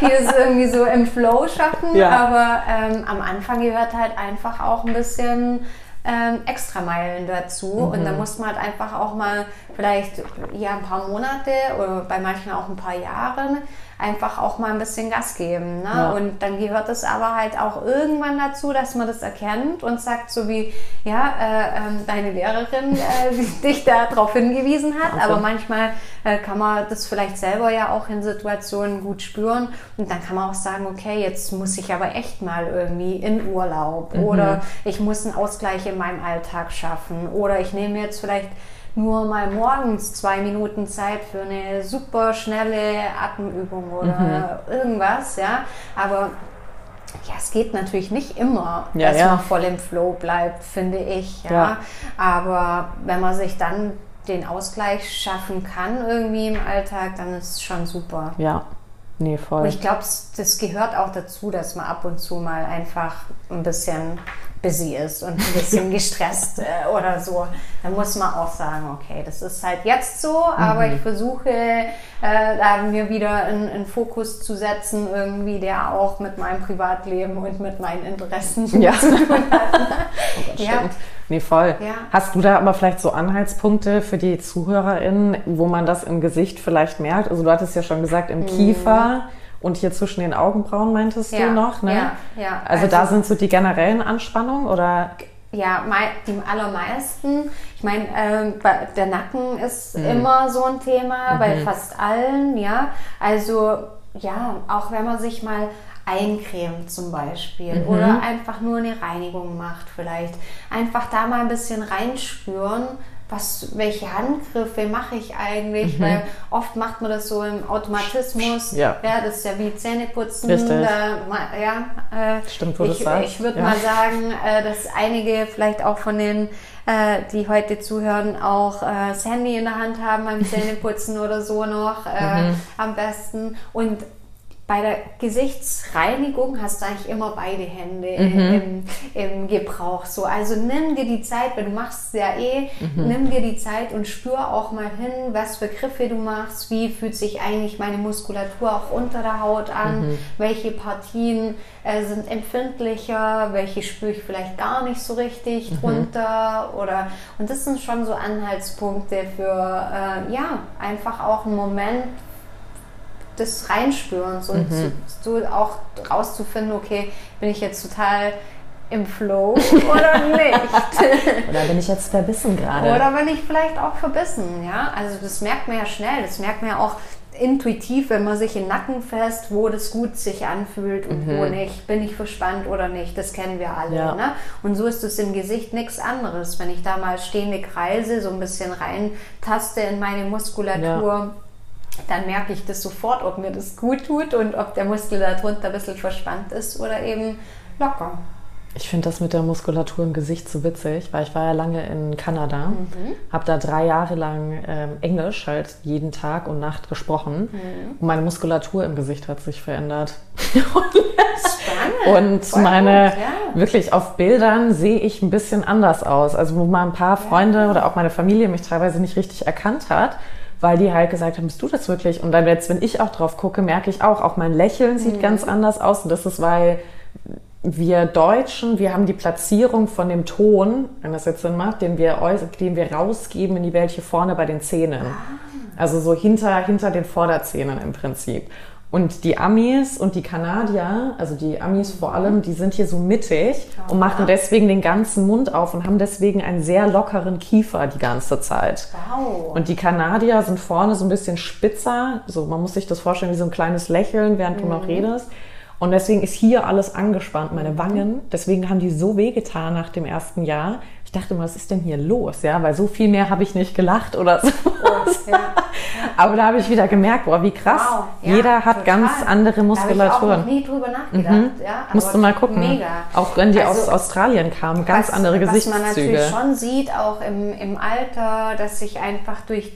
die es irgendwie so im Flow schaffen. Ja. Aber ähm, am Anfang gehört halt einfach auch ein bisschen ähm, Extrameilen dazu. Und Mhm. da muss man halt einfach auch mal vielleicht ja ein paar Monate oder bei manchen auch ein paar Jahre einfach auch mal ein bisschen Gas geben. Ne? Ja. Und dann gehört es aber halt auch irgendwann dazu, dass man das erkennt und sagt, so wie, ja, äh, ähm, deine Lehrerin äh, die dich da darauf hingewiesen hat, Wahnsinn. aber manchmal äh, kann man das vielleicht selber ja auch in Situationen gut spüren und dann kann man auch sagen, okay, jetzt muss ich aber echt mal irgendwie in Urlaub oder ich muss einen Ausgleich in meinem Alltag schaffen oder ich nehme jetzt vielleicht nur mal morgens zwei Minuten Zeit für eine super schnelle Atemübung oder irgendwas, ja, aber ja, es geht natürlich nicht immer, Ja, dass ja. man voll im Flow bleibt, finde ich. Ja. Ja. Aber wenn man sich dann den Ausgleich schaffen kann irgendwie im Alltag, dann ist es schon super. Ja, nee, Und voll. ich glaube, das gehört auch dazu, dass man ab und zu mal einfach ein bisschen busy ist und ein bisschen gestresst äh, oder so. Dann muss man auch sagen, okay, das ist halt jetzt so, aber Mhm. ich versuche äh, da mir wieder einen, Fokus zu setzen, irgendwie, der auch mit meinem Privatleben und mit meinen Interessen Ja. zu tun hat. ja. Stimmt. Nee, voll. Ja. Hast du da aber vielleicht so Anhaltspunkte für die ZuhörerInnen, wo man das im Gesicht vielleicht merkt? Also du hattest ja schon gesagt, im Kiefer und hier zwischen den Augenbrauen meintest Mhm. Ja, du noch, ne? ja, ja. Also, da sind so die generellen Anspannungen oder? Ja, die allermeisten. Ich meine, bei- der Nacken ist Mhm. immer so ein Thema, bei fast allen, ja. Also, ja, auch wenn man sich mal eincremt zum Beispiel Mhm. oder einfach nur eine Reinigung macht vielleicht. Einfach da mal ein bisschen reinspüren, was, welche Handgriffe mache ich eigentlich, weil oft macht man das so im Automatismus. Mhm. Ja. das ist ja wie Zähneputzen. Richtig. Da, ja, äh, Stimmt, wo du ich, das sagst. ich würde Ja. mal sagen, äh, dass einige vielleicht auch von den, äh, die heute zuhören, auch äh, das Handy in der Hand haben beim Zähneputzen oder so noch äh, Mhm. am besten. Und bei der Gesichtsreinigung hast du eigentlich immer beide Hände Mhm. im, im Gebrauch. So, also nimm dir die Zeit, weil du machst es ja eh, Mhm. nimm dir die Zeit und spür auch mal hin, was für Griffe du machst, wie fühlt sich eigentlich meine Muskulatur auch unter der Haut an, Mhm. welche Partien äh, sind empfindlicher, welche spüre ich vielleicht gar nicht so richtig Mhm. drunter oder und das sind schon so Anhaltspunkte für äh, ja einfach auch einen Moment des Reinspürens und Mhm. zu, zu auch rauszufinden, okay, bin ich jetzt total im Flow oder nicht? Oder bin ich jetzt verbissen gerade? oder bin ich vielleicht auch verbissen, ja? Also das merkt man ja schnell, das merkt man ja auch intuitiv, wenn man sich im Nacken fest, wo das gut sich anfühlt und wo nicht. Bin ich verspannt oder nicht? Das kennen wir alle. Ja. Ne? Und so ist es im Gesicht nichts anderes. Wenn ich da mal stehende Kreise so ein bisschen reintaste in meine Muskulatur, dann merke ich das sofort, ob mir das gut tut und ob der Muskel darunter ein bisschen verspannt ist oder eben locker. Ich finde das mit der Muskulatur im Gesicht so witzig, weil ich war ja lange in Kanada, habe da drei Jahre lang ähm, Englisch halt jeden Tag und Nacht gesprochen und meine Muskulatur im Gesicht hat sich verändert. Spannend. Und Voll meine, gut, ja. wirklich auf Bildern sehe ich ein bisschen anders aus. Also wo mal ein paar Freunde oder auch meine Familie mich teilweise nicht richtig erkannt hat, weil die halt gesagt haben, bist du das wirklich? Und dann jetzt, wenn ich auch drauf gucke, merke ich auch, auch mein Lächeln sieht Mhm. ganz anders aus. Und das ist, weil wir Deutschen, wir haben die Platzierung von dem Ton, wenn das jetzt Sinn macht, den wir, den wir rausgeben in die Welt hier vorne bei den Zähnen. Also so hinter, hinter den Vorderzähnen im Prinzip. Und die Amis und die Kanadier, also die Amis vor allem, die sind hier so mittig und machen deswegen den ganzen Mund auf und haben deswegen einen sehr lockeren Kiefer die ganze Zeit. Wow. Und die Kanadier sind vorne so ein bisschen spitzer. So, man muss sich das vorstellen wie so ein kleines Lächeln, während du noch redest. Und deswegen ist hier alles angespannt, meine Wangen. Deswegen haben die so wehgetan nach dem ersten Jahr. Ich dachte mal, was ist denn hier los? Ja, weil so viel mehr habe ich nicht gelacht oder so. ja. Aber da habe ich wieder gemerkt, boah, wie krass. Wow, ja, Jeder hat total. ganz andere Da habe ich auch Muskulaturen. noch nie drüber nachgedacht. Ja, aber Musst du mal gucken. Mega. Auch wenn die aus Also, Australien kamen, ganz was, andere Was man Gesichtszüge. natürlich schon sieht, auch im, im Alter, dass sich einfach durch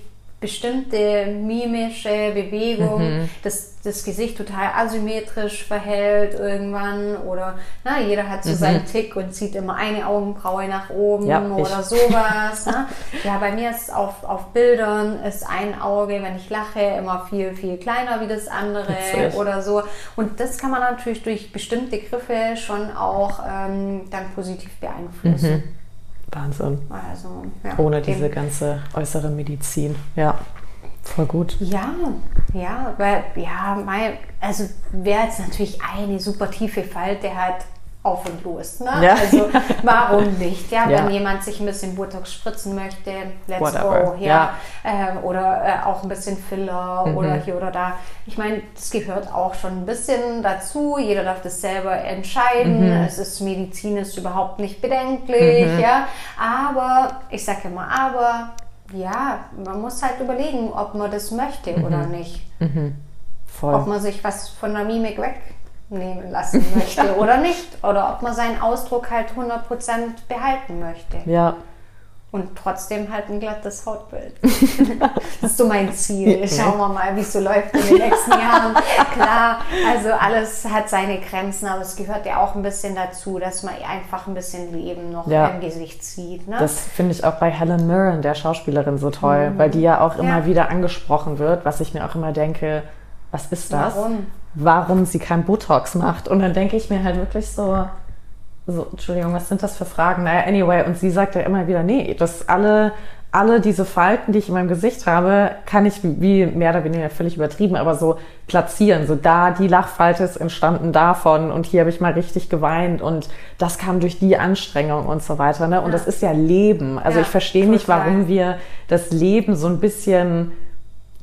bestimmte mimische Bewegung, mhm. das, das Gesicht total asymmetrisch verhält irgendwann oder na, jeder hat so mhm. seinen Tick und zieht immer eine Augenbraue nach oben ja, oder sowas. ne? Ja, bei mir ist auf, auf Bildern ist ein Auge, wenn ich lache, immer viel, viel kleiner wie das andere Witzig. oder so. Und das kann man natürlich durch bestimmte Griffe schon auch ähm, dann positiv beeinflussen. Mhm. Wahnsinn. Also, ja, Ohne diese ganze äußere Medizin. Ja, voll gut. Ja, ja, weil, ja, mein, also wäre jetzt natürlich eine super tiefe Falte hat auf und los. Ne? Ja. Also warum nicht? Ja, ja, wenn jemand sich ein bisschen Botox spritzen möchte, let's Whatever. go. Ja. ja. Äh, oder äh, auch ein bisschen Filler mhm. oder hier oder da. Ich meine, das gehört auch schon ein bisschen dazu. Jeder darf das selber entscheiden. Mhm. Es ist medizinisch überhaupt nicht bedenklich. Mhm. Ja, aber ich sage immer, aber ja, man muss halt überlegen, ob man das möchte oder mhm. nicht. Mhm. Ob man sich was von der Mimik weg nehmen lassen möchte oder nicht. Oder ob man seinen Ausdruck halt 100% behalten möchte. Ja. Und trotzdem halt ein glattes Hautbild. das ist so mein Ziel. Schauen wir mal, wie es so läuft in den nächsten Jahren. Klar, also alles hat seine Grenzen, aber es gehört ja auch ein bisschen dazu, dass man einfach ein bisschen Leben noch ja. im Gesicht sieht. Ne? Das finde ich auch bei Helen Mirren, der Schauspielerin, so toll, mhm. weil die ja auch immer ja. wieder angesprochen wird, was ich mir auch immer denke, was ist das? Warum? Warum sie kein Botox macht. Und dann denke ich mir halt wirklich so, so, Entschuldigung, was sind das für Fragen? Naja, anyway, und sie sagt ja immer wieder, nee, dass alle, alle diese Falten, die ich in meinem Gesicht habe, kann ich wie mehr oder weniger völlig übertrieben, aber so platzieren. So da, die Lachfalte ist entstanden davon und hier habe ich mal richtig geweint und das kam durch die Anstrengung und so weiter. Ne? Und ja. das ist ja Leben. Also ja, ich verstehe nicht, warum wir das Leben so ein bisschen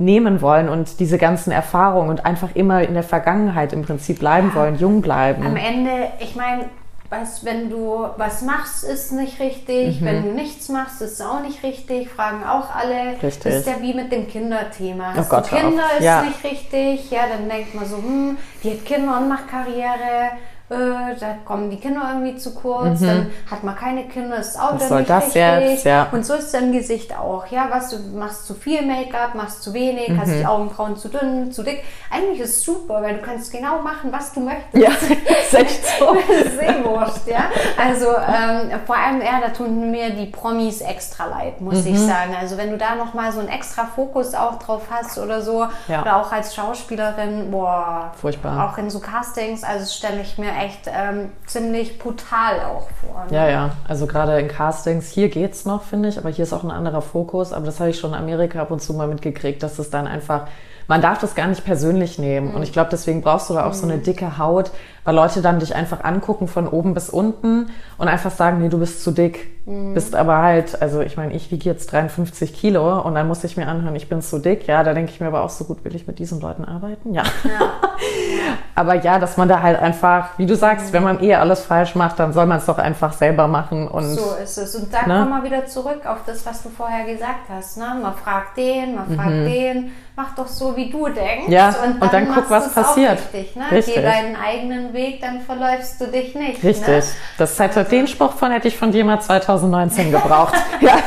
nehmen wollen und diese ganzen Erfahrungen und einfach immer in der Vergangenheit im Prinzip bleiben ja. wollen, jung bleiben. Am Ende, ich meine, was, wenn du was machst, ist nicht richtig. Mhm. Wenn du nichts machst, ist es auch nicht richtig. Fragen auch alle. Richtig. Das ist ja wie mit dem Kinderthema. Oh Hast Gott, du Kinder, ist ja. nicht richtig. Ja, dann denkt man so, hm, die hat Kinder und macht Karriere äh, da kommen die Kinder irgendwie zu kurz, mhm. dann hat man keine Kinder, ist auch Was dann nicht das richtig. Jetzt? Ja. Und so ist es im Gesicht auch. Ja, was du machst zu viel Make-up, machst zu wenig, mhm. hast die Augenbrauen zu dünn, zu dick. Eigentlich ist es super, weil du kannst genau machen, was du möchtest. Ja, ist echt so. Sehr wurscht, ja. Also ähm, vor allem, ja, da tun mir die Promis extra leid, muss mhm. ich sagen. Also wenn du da nochmal so einen extra Fokus auch drauf hast oder so, ja. oder auch als Schauspielerin, boah, furchtbar. Auch in so Castings, also stelle ich mir echt ähm, ziemlich brutal auch vor. Ne? Ja, ja. Also gerade in Castings, hier geht's noch, finde ich, aber hier ist auch ein anderer Fokus. Aber das habe ich schon in Amerika ab und zu mal mitgekriegt, dass es dann einfach man darf das gar nicht persönlich nehmen. Mhm. Und ich glaube, deswegen brauchst du da auch mhm. so eine mhm. dicke Haut, weil Leute dann dich einfach angucken von oben bis unten und einfach sagen, nee, du bist zu dick. Mhm. Bist aber halt, also ich meine, ich wiege jetzt 53 Kilo und dann muss ich mir anhören, ich bin zu dick. Ja, da denke ich mir aber auch so gut, will ich mit diesen Leuten arbeiten? Ja. ja. aber ja, dass man da halt einfach, wie du sagst, wenn man eh alles falsch macht, dann soll man es doch einfach selber machen. Und, so ist es. Und da ne? kommen wir wieder zurück auf das, was du vorher gesagt hast. Ne? Man fragt den, man fragt mhm. den, mach doch so, wie du denkst. Ja, und dann, und dann guck, was passiert. Richtig, ne? richtig. Geh deinen eigenen Weg, dann verläufst du dich nicht. Richtig. Ne? Das hätte, also. Den Spruch von hätte ich von dir mal 2019 gebraucht. ja,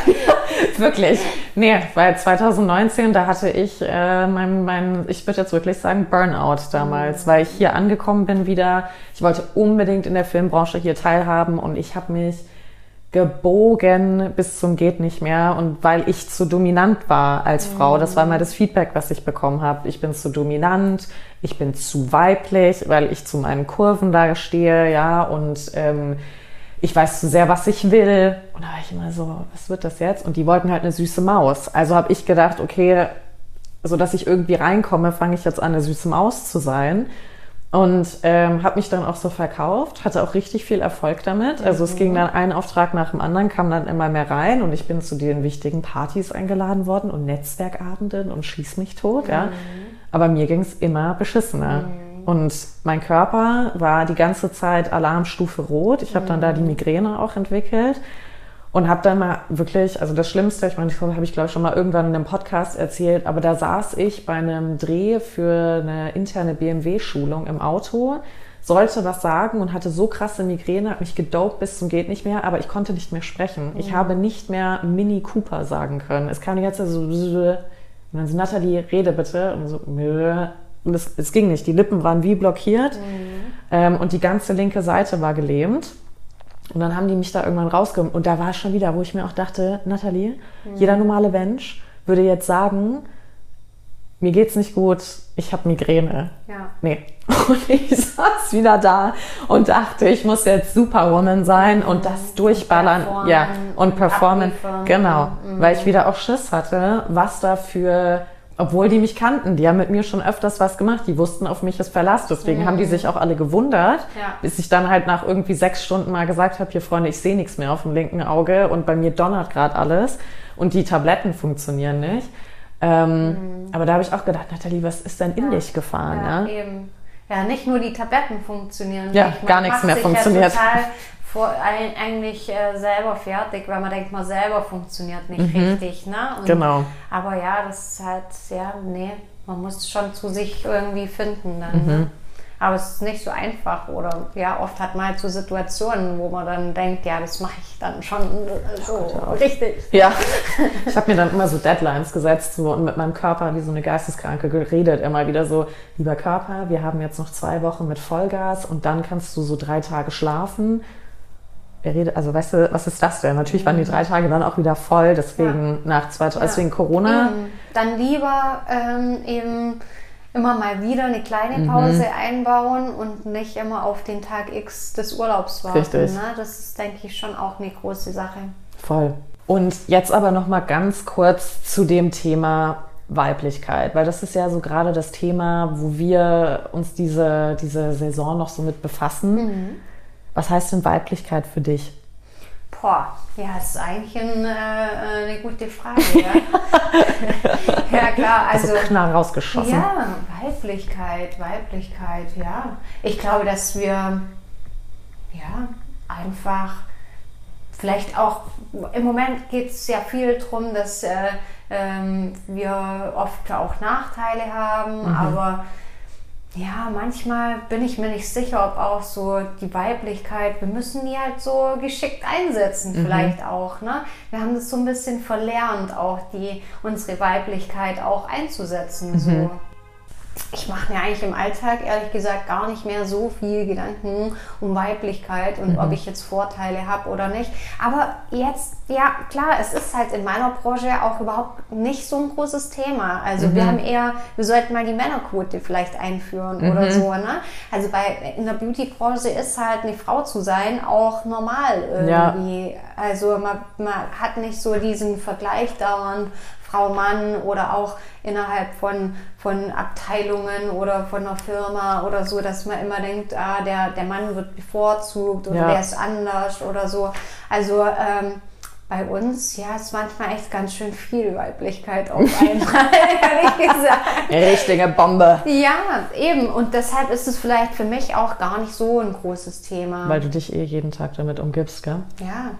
wirklich. Nee, weil 2019, da hatte ich äh, mein, mein, ich würde jetzt wirklich sagen, Burnout damals, mhm. weil ich hier angekommen bin wieder. Ich wollte unbedingt in der Filmbranche hier teilhaben und ich habe mich gebogen bis zum geht nicht mehr und weil ich zu dominant war als Frau, das war mal das Feedback, was ich bekommen habe. Ich bin zu dominant, ich bin zu weiblich, weil ich zu meinen Kurven da stehe, ja, und ähm, ich weiß zu sehr, was ich will. Und da war ich immer so, was wird das jetzt? Und die wollten halt eine süße Maus. Also habe ich gedacht, okay, so dass ich irgendwie reinkomme, fange ich jetzt an, eine süße Maus zu sein. Und ähm, habe mich dann auch so verkauft, hatte auch richtig viel Erfolg damit. Also es ging dann ein Auftrag nach dem anderen, kam dann immer mehr rein und ich bin zu den wichtigen Partys eingeladen worden und Netzwerkabenden und schieß mich tot, ja. Mhm. Aber mir ging es immer beschissener. Mhm. Und mein Körper war die ganze Zeit Alarmstufe rot. Ich habe dann da die mhm. Migräne auch entwickelt. Und habe dann mal wirklich, also das Schlimmste, ich meine, das habe ich glaube ich schon mal irgendwann in einem Podcast erzählt, aber da saß ich bei einem Dreh für eine interne BMW-Schulung im Auto, sollte was sagen und hatte so krasse Migräne, hat mich gedopt bis zum geht nicht mehr, aber ich konnte nicht mehr sprechen. Ich mhm. habe nicht mehr Mini Cooper sagen können. Es kam die ganze Zeit so Und dann so, Nathalie, rede bitte. Und so, und es, es ging nicht. Die Lippen waren wie blockiert ähm, und die ganze linke Seite war gelähmt. Und dann haben die mich da irgendwann rausgeholt. Und da war es schon wieder, wo ich mir auch dachte, Nathalie, jeder normale Mensch würde jetzt sagen, mir geht's nicht gut, ich habe Migräne. Ja. Nee. Und ich saß wieder da und dachte, ich muss jetzt Superwoman sein und das durchballern. performen ja, und performen. abliefern. Genau. Weil ich wieder auch Schiss hatte, was da für, obwohl die mich kannten, die haben mit mir schon öfters was gemacht, die wussten, auf mich ist Verlass. Deswegen haben die sich auch alle gewundert, Ja. bis ich dann halt nach irgendwie sechs Stunden mal gesagt habe, hier Freunde, ich sehe nichts mehr auf dem linken Auge und bei mir donnert gerade alles und die Tabletten funktionieren nicht. Ähm, Aber da habe ich auch gedacht, Nathalie, was ist denn in dich gefahren? Ja, Ja? eben. Ja, nicht nur die Tabletten funktionieren. Ja, nicht. Gar nichts mehr funktioniert. Ja total vor, eigentlich äh, selber fertig, weil man denkt, man selber funktioniert nicht richtig. Ne? Und, Genau. Aber ja, das ist halt, ja, nee, man muss schon zu sich irgendwie finden dann. Mhm. Ne? Aber es ist nicht so einfach oder ja, oft hat man halt so Situationen, wo man dann denkt, ja, das mache ich dann schon so richtig. Ja, ich habe mir dann immer so Deadlines gesetzt so, und mit meinem Körper wie so eine Geisteskranke geredet. Immer wieder so, lieber Körper, wir haben jetzt noch zwei Wochen mit Vollgas und dann kannst du so drei Tage schlafen. Er redet, also weißt du, was ist das denn? Natürlich waren die drei Tage dann auch wieder voll, deswegen nach zwei, deswegen Corona. Eben. Dann lieber ähm, eben immer mal wieder eine kleine Mhm. Pause einbauen und nicht immer auf den Tag X des Urlaubs warten. Richtig. Ne? Das ist, denke ich, schon auch eine große Sache. Voll. Und jetzt aber noch mal ganz kurz zu dem Thema Weiblichkeit, weil das ist ja so gerade das Thema, wo wir uns diese, diese Saison noch so mit befassen. Was heißt denn Weiblichkeit für dich? Boah, ja, das ist eigentlich ein, äh, eine gute Frage. Ja, ja klar, Also, also. knall rausgeschossen. Ja, Weiblichkeit, Weiblichkeit, ja. Ich glaube, dass wir ja einfach vielleicht auch im Moment geht es ja viel darum, dass äh, ähm, wir oft auch Nachteile haben, aber ja, manchmal bin ich mir nicht sicher, ob auch so die Weiblichkeit, wir müssen die halt so geschickt einsetzen, vielleicht auch. Ne? Wir haben das so ein bisschen verlernt, auch die unsere Weiblichkeit auch einzusetzen. So. Ich mache mir eigentlich im Alltag ehrlich gesagt gar nicht mehr so viel Gedanken um Weiblichkeit und ob ich jetzt Vorteile habe oder nicht. Aber jetzt, ja klar, es ist halt in meiner Branche auch überhaupt nicht so ein großes Thema. Also wir haben eher, wir sollten mal die Männerquote vielleicht einführen oder so. Ne? Also bei in der Beauty-Branche ist halt eine Frau zu sein auch normal irgendwie. Also man, man hat nicht so diesen Vergleich dauernd Frau, Mann oder auch innerhalb von, von Abteilungen oder von einer Firma oder so, dass man immer denkt, ah, der, der Mann wird bevorzugt oder Ja. der ist anders oder so. Also ähm, bei uns, ja, ist manchmal echt ganz schön viel Weiblichkeit auf einmal, ehrlich gesagt. Richtige Bombe. Ja, eben. Und deshalb ist es vielleicht für mich auch gar nicht so ein großes Thema. Weil du dich eh jeden Tag damit umgibst, gell? Ja.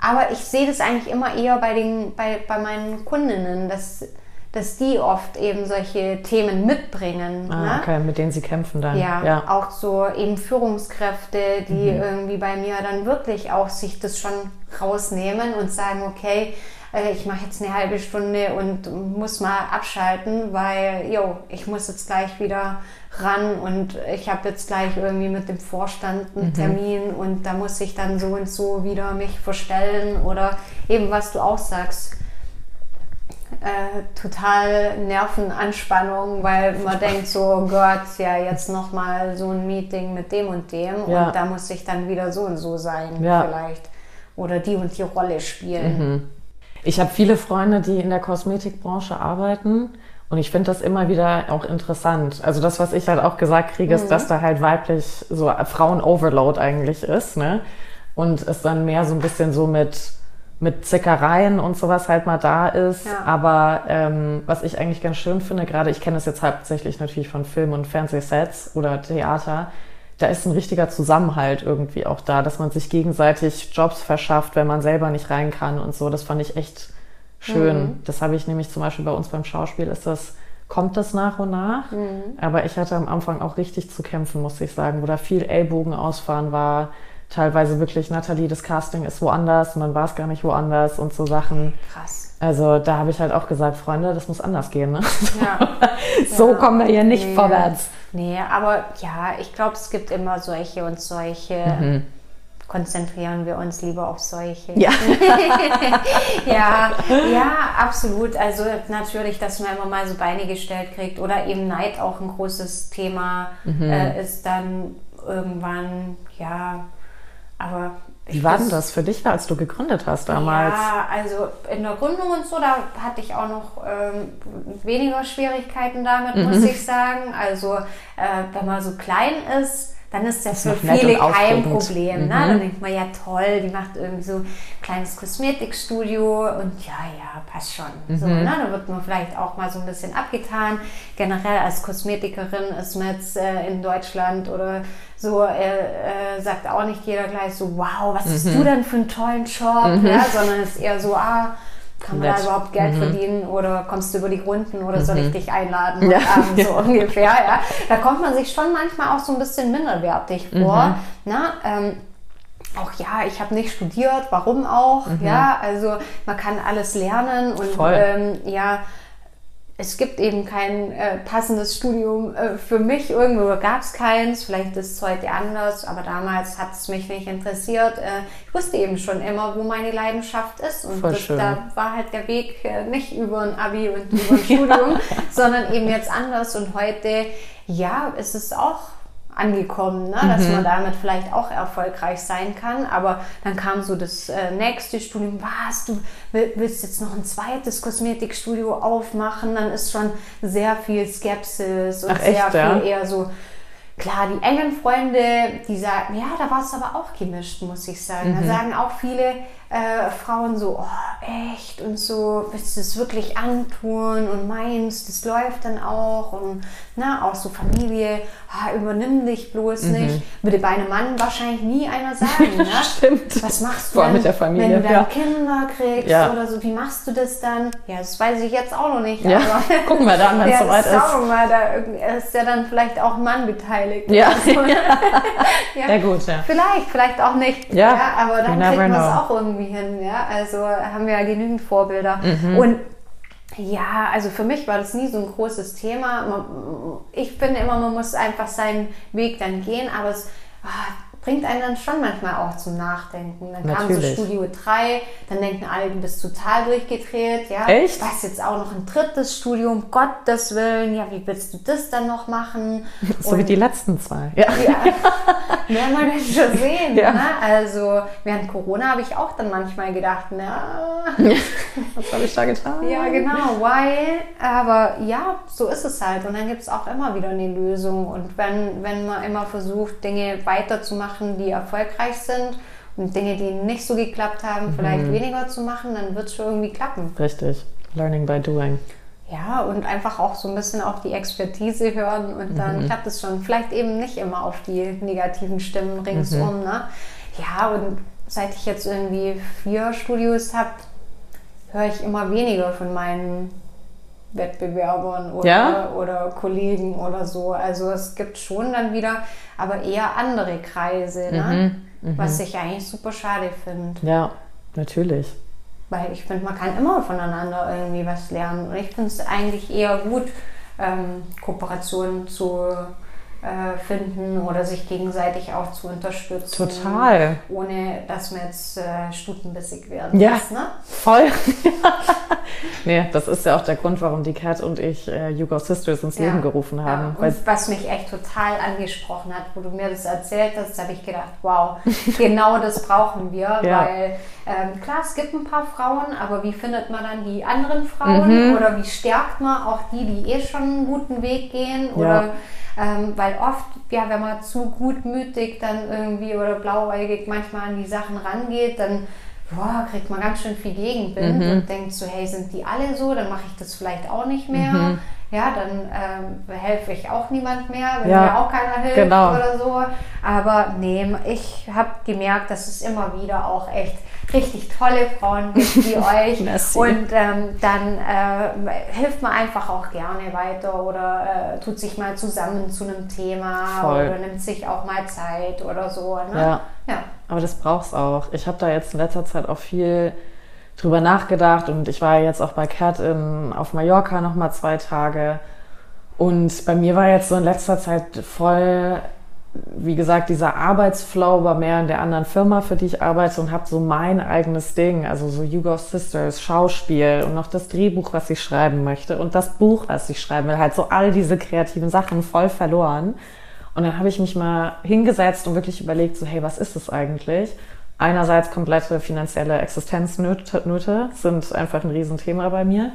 Aber ich sehe das eigentlich immer eher bei, den, bei, bei meinen Kundinnen, dass, dass die oft eben solche Themen mitbringen. Ah, ne? okay, mit denen sie kämpfen dann. Ja, ja. auch so eben Führungskräfte, die irgendwie bei mir dann wirklich auch sich das schon rausnehmen und sagen, okay, äh, ich mache jetzt eine halbe Stunde und muss mal abschalten, weil, jo, ich muss jetzt gleich wieder ran und ich habe jetzt gleich irgendwie mit dem Vorstand einen Termin und da muss ich dann so und so wieder mich verstellen oder eben was du auch sagst, äh, total Nervenanspannung, weil man denkt so, oh Gott, ja, jetzt nochmal so ein Meeting mit dem und dem Ja. und da muss ich dann wieder so und so sein Ja. vielleicht. Oder die und die Rolle spielen. Ich habe viele Freunde, die in der Kosmetikbranche arbeiten und ich finde das immer wieder auch interessant. Also das, was ich halt auch gesagt kriege, ist, dass da halt weiblich so Frauen-Overload eigentlich ist, ne? Und es dann mehr so ein bisschen so mit mit Zickereien und sowas halt mal da ist. Ja. Aber ähm, was ich eigentlich ganz schön finde, gerade ich kenne das jetzt hauptsächlich natürlich von Film- und Fernsehsets oder Theater, da ist ein richtiger Zusammenhalt irgendwie auch da, dass man sich gegenseitig Jobs verschafft, wenn man selber nicht rein kann und so. Das fand ich echt schön. Das habe ich nämlich zum Beispiel bei uns beim Schauspiel ist das, kommt das nach und nach. Aber ich hatte am Anfang auch richtig zu kämpfen, muss ich sagen, wo da viel Ellbogen ausfahren war. Teilweise wirklich, Nathalie, das Casting ist woanders und dann war es gar nicht woanders und so Sachen. Krass. Also da habe ich halt auch gesagt, Freunde, das muss anders gehen. Ne? Ja. so Ja. kommen wir hier nicht Nee. vorwärts. Nee, aber ja, ich glaube, es gibt immer solche und solche. Mhm. Konzentrieren wir uns lieber auf solche. Ja. ja, ja, absolut. Also natürlich, dass man immer mal so Beine gestellt kriegt oder eben Neid auch ein großes Thema Mhm. äh, ist dann irgendwann, ja, aber Wie war denn das für dich, als du gegründet hast damals? ja, also in der Gründung und so, da hatte ich auch noch ähm, weniger Schwierigkeiten damit, Mhm. muss ich sagen. Also äh, wenn man so klein ist, dann ist das für noch nett viele kein. Problem. Mhm. Ne? Dann denkt man, ja toll, die macht irgendwie so ein kleines Kosmetikstudio und ja, ja, passt schon. Mhm. So, ne? Da wird man vielleicht auch mal so ein bisschen abgetan. Generell als Kosmetikerin ist man jetzt äh, in Deutschland oder so, äh, äh, sagt auch nicht jeder gleich so, wow, was Mhm. hast du denn für einen tollen Job? Ja, sondern es ist eher so, ah, kann man Nett. da überhaupt Geld verdienen oder kommst du über die Runden oder soll ich dich einladen? Mhm. Ja. Abend, so ungefähr, ja. Da kommt man sich schon manchmal auch so ein bisschen minderwertig vor. Mhm. Na, ähm, auch ja, ich habe nicht studiert, warum auch? Ja, also man kann alles lernen und Mhm. Ähm, ja, es gibt eben kein äh, passendes Studium äh, für mich. Irgendwo gab es keins. Vielleicht ist es heute anders, aber damals hat es mich nicht interessiert. Äh, ich wusste eben schon immer, wo meine Leidenschaft ist. Und das, da war halt der Weg äh, nicht über ein Abi und über ein Studium, sondern eben jetzt anders. Und heute, ja, ist es auch angekommen, ne? dass man damit vielleicht auch erfolgreich sein kann. Aber dann kam so das äh, nächste Studium, was, du will- willst jetzt noch ein zweites Kosmetikstudio aufmachen, dann ist schon sehr viel Skepsis und Ach, sehr echt, ja? viel eher so, klar, die engen Freunde, die sagen, ja, da war es aber auch gemischt, muss ich sagen. Mhm. Da sagen auch viele äh, Frauen so, oh, echt und so, willst du es wirklich antun und meinst, das läuft dann auch und na, auch so Familie, ah, übernimm dich bloß nicht. Würde bei einem Mann wahrscheinlich nie einer sagen, ne? Mhm. Stimmt. Was machst du Vor allem mit der Familie, wenn du dann ja. Kinder kriegst Ja. oder so? Wie machst du das dann? Ja, das weiß ich jetzt auch noch nicht. Ja, aber gucken wir dann, wenn es soweit ist. mal, da irg- ist ja dann vielleicht auch ein Mann beteiligt. Ja. so. ja. Gut, ja. Vielleicht, vielleicht auch nicht. Ja, aber dann kriegt man es auch irgendwie hin. Ja? Also haben wir ja genügend Vorbilder. Mhm. Und ja, also für mich war das nie so ein großes Thema. Ich finde immer, man muss einfach seinen Weg dann gehen, aber es ah, bringt einen dann schon manchmal auch zum Nachdenken. Dann kam so Natürlich. Studio 3, dann denken alle, du bist total durchgedreht. Ja? Echt? Was jetzt auch noch ein drittes Studio, um Gottes Willen. Ja, wie willst du das dann noch machen? So wie Und- die letzten zwei. Ja. ja, werden wir das schon sehen. Ja. Ne? Also während Corona habe ich auch dann manchmal gedacht, na, Was habe ich da getan? ja genau, why? Aber ja, so ist es halt. Und dann gibt es auch immer wieder eine Lösung. Und wenn, wenn man immer versucht, Dinge weiterzumachen, die erfolgreich sind und Dinge, die nicht so geklappt haben, vielleicht weniger zu machen, dann wird es schon irgendwie klappen. Richtig. Learning by doing. Ja, und einfach auch so ein bisschen auf die Expertise hören und dann klappt es schon. Vielleicht eben nicht immer auf die negativen Stimmen ringsum. Ne? Ja, und seit ich jetzt irgendwie vier Studios habe, höre ich immer weniger von meinen Wettbewerbern oder, Ja? oder Kollegen oder so. Also es gibt schon dann wieder, aber eher andere Kreise, ne? was ich eigentlich super schade finde. Ja, natürlich. Weil ich finde, man kann immer voneinander irgendwie was lernen. Und ich finde es eigentlich eher gut, ähm, Kooperationen zu äh, finden oder sich gegenseitig auch zu unterstützen. Total. Ohne dass man jetzt äh, stutenbissig werden Ja. muss. Ne? Voll. nee, das ist ja auch der Grund, warum die Cat und ich äh, Hugo Sisters ins Leben gerufen haben. Ja, und was mich echt total angesprochen hat, wo du mir das erzählt hast, habe ich gedacht, wow, genau das brauchen wir, Ja. weil ähm, klar, es gibt ein paar Frauen, aber wie findet man dann die anderen Frauen Mhm. oder wie stärkt man auch die, die eh schon einen guten Weg gehen oder ähm, weil oft, ja, wenn man zu gutmütig dann irgendwie oder blauäugig manchmal an die Sachen rangeht, dann boah, kriegt man ganz schön viel Gegenwind Mhm. und denkt so, hey, sind die alle so, dann mache ich das vielleicht auch nicht mehr. Ja, dann ähm, helfe ich auch niemand mehr, wenn Ja, mir auch keiner hilft genau. oder so. Aber nee, ich habe gemerkt, dass es immer wieder auch echt richtig tolle Frauen wie euch. Und ähm, dann äh, hilft man einfach auch gerne weiter oder äh, tut sich mal zusammen zu einem Thema Voll. oder nimmt sich auch mal Zeit oder so. Ne? Ja. ja. Aber das brauch's auch. Ich habe da jetzt in letzter Zeit auch viel drüber nachgedacht und ich war jetzt auch bei Cat in, auf Mallorca nochmal zwei Tage. Und bei mir war jetzt so in letzter Zeit voll, wie gesagt, dieser Arbeitsflow war mehr in der anderen Firma, für die ich arbeite und habe so mein eigenes Ding, also so You Go Sisters, Schauspiel und noch das Drehbuch, was ich schreiben möchte und das Buch, was ich schreiben will, halt so all diese kreativen Sachen voll verloren. Und dann habe ich mich mal hingesetzt und wirklich überlegt, so hey, was ist das eigentlich? Einerseits komplette finanzielle Existenznöte sind einfach ein Riesenthema bei mir.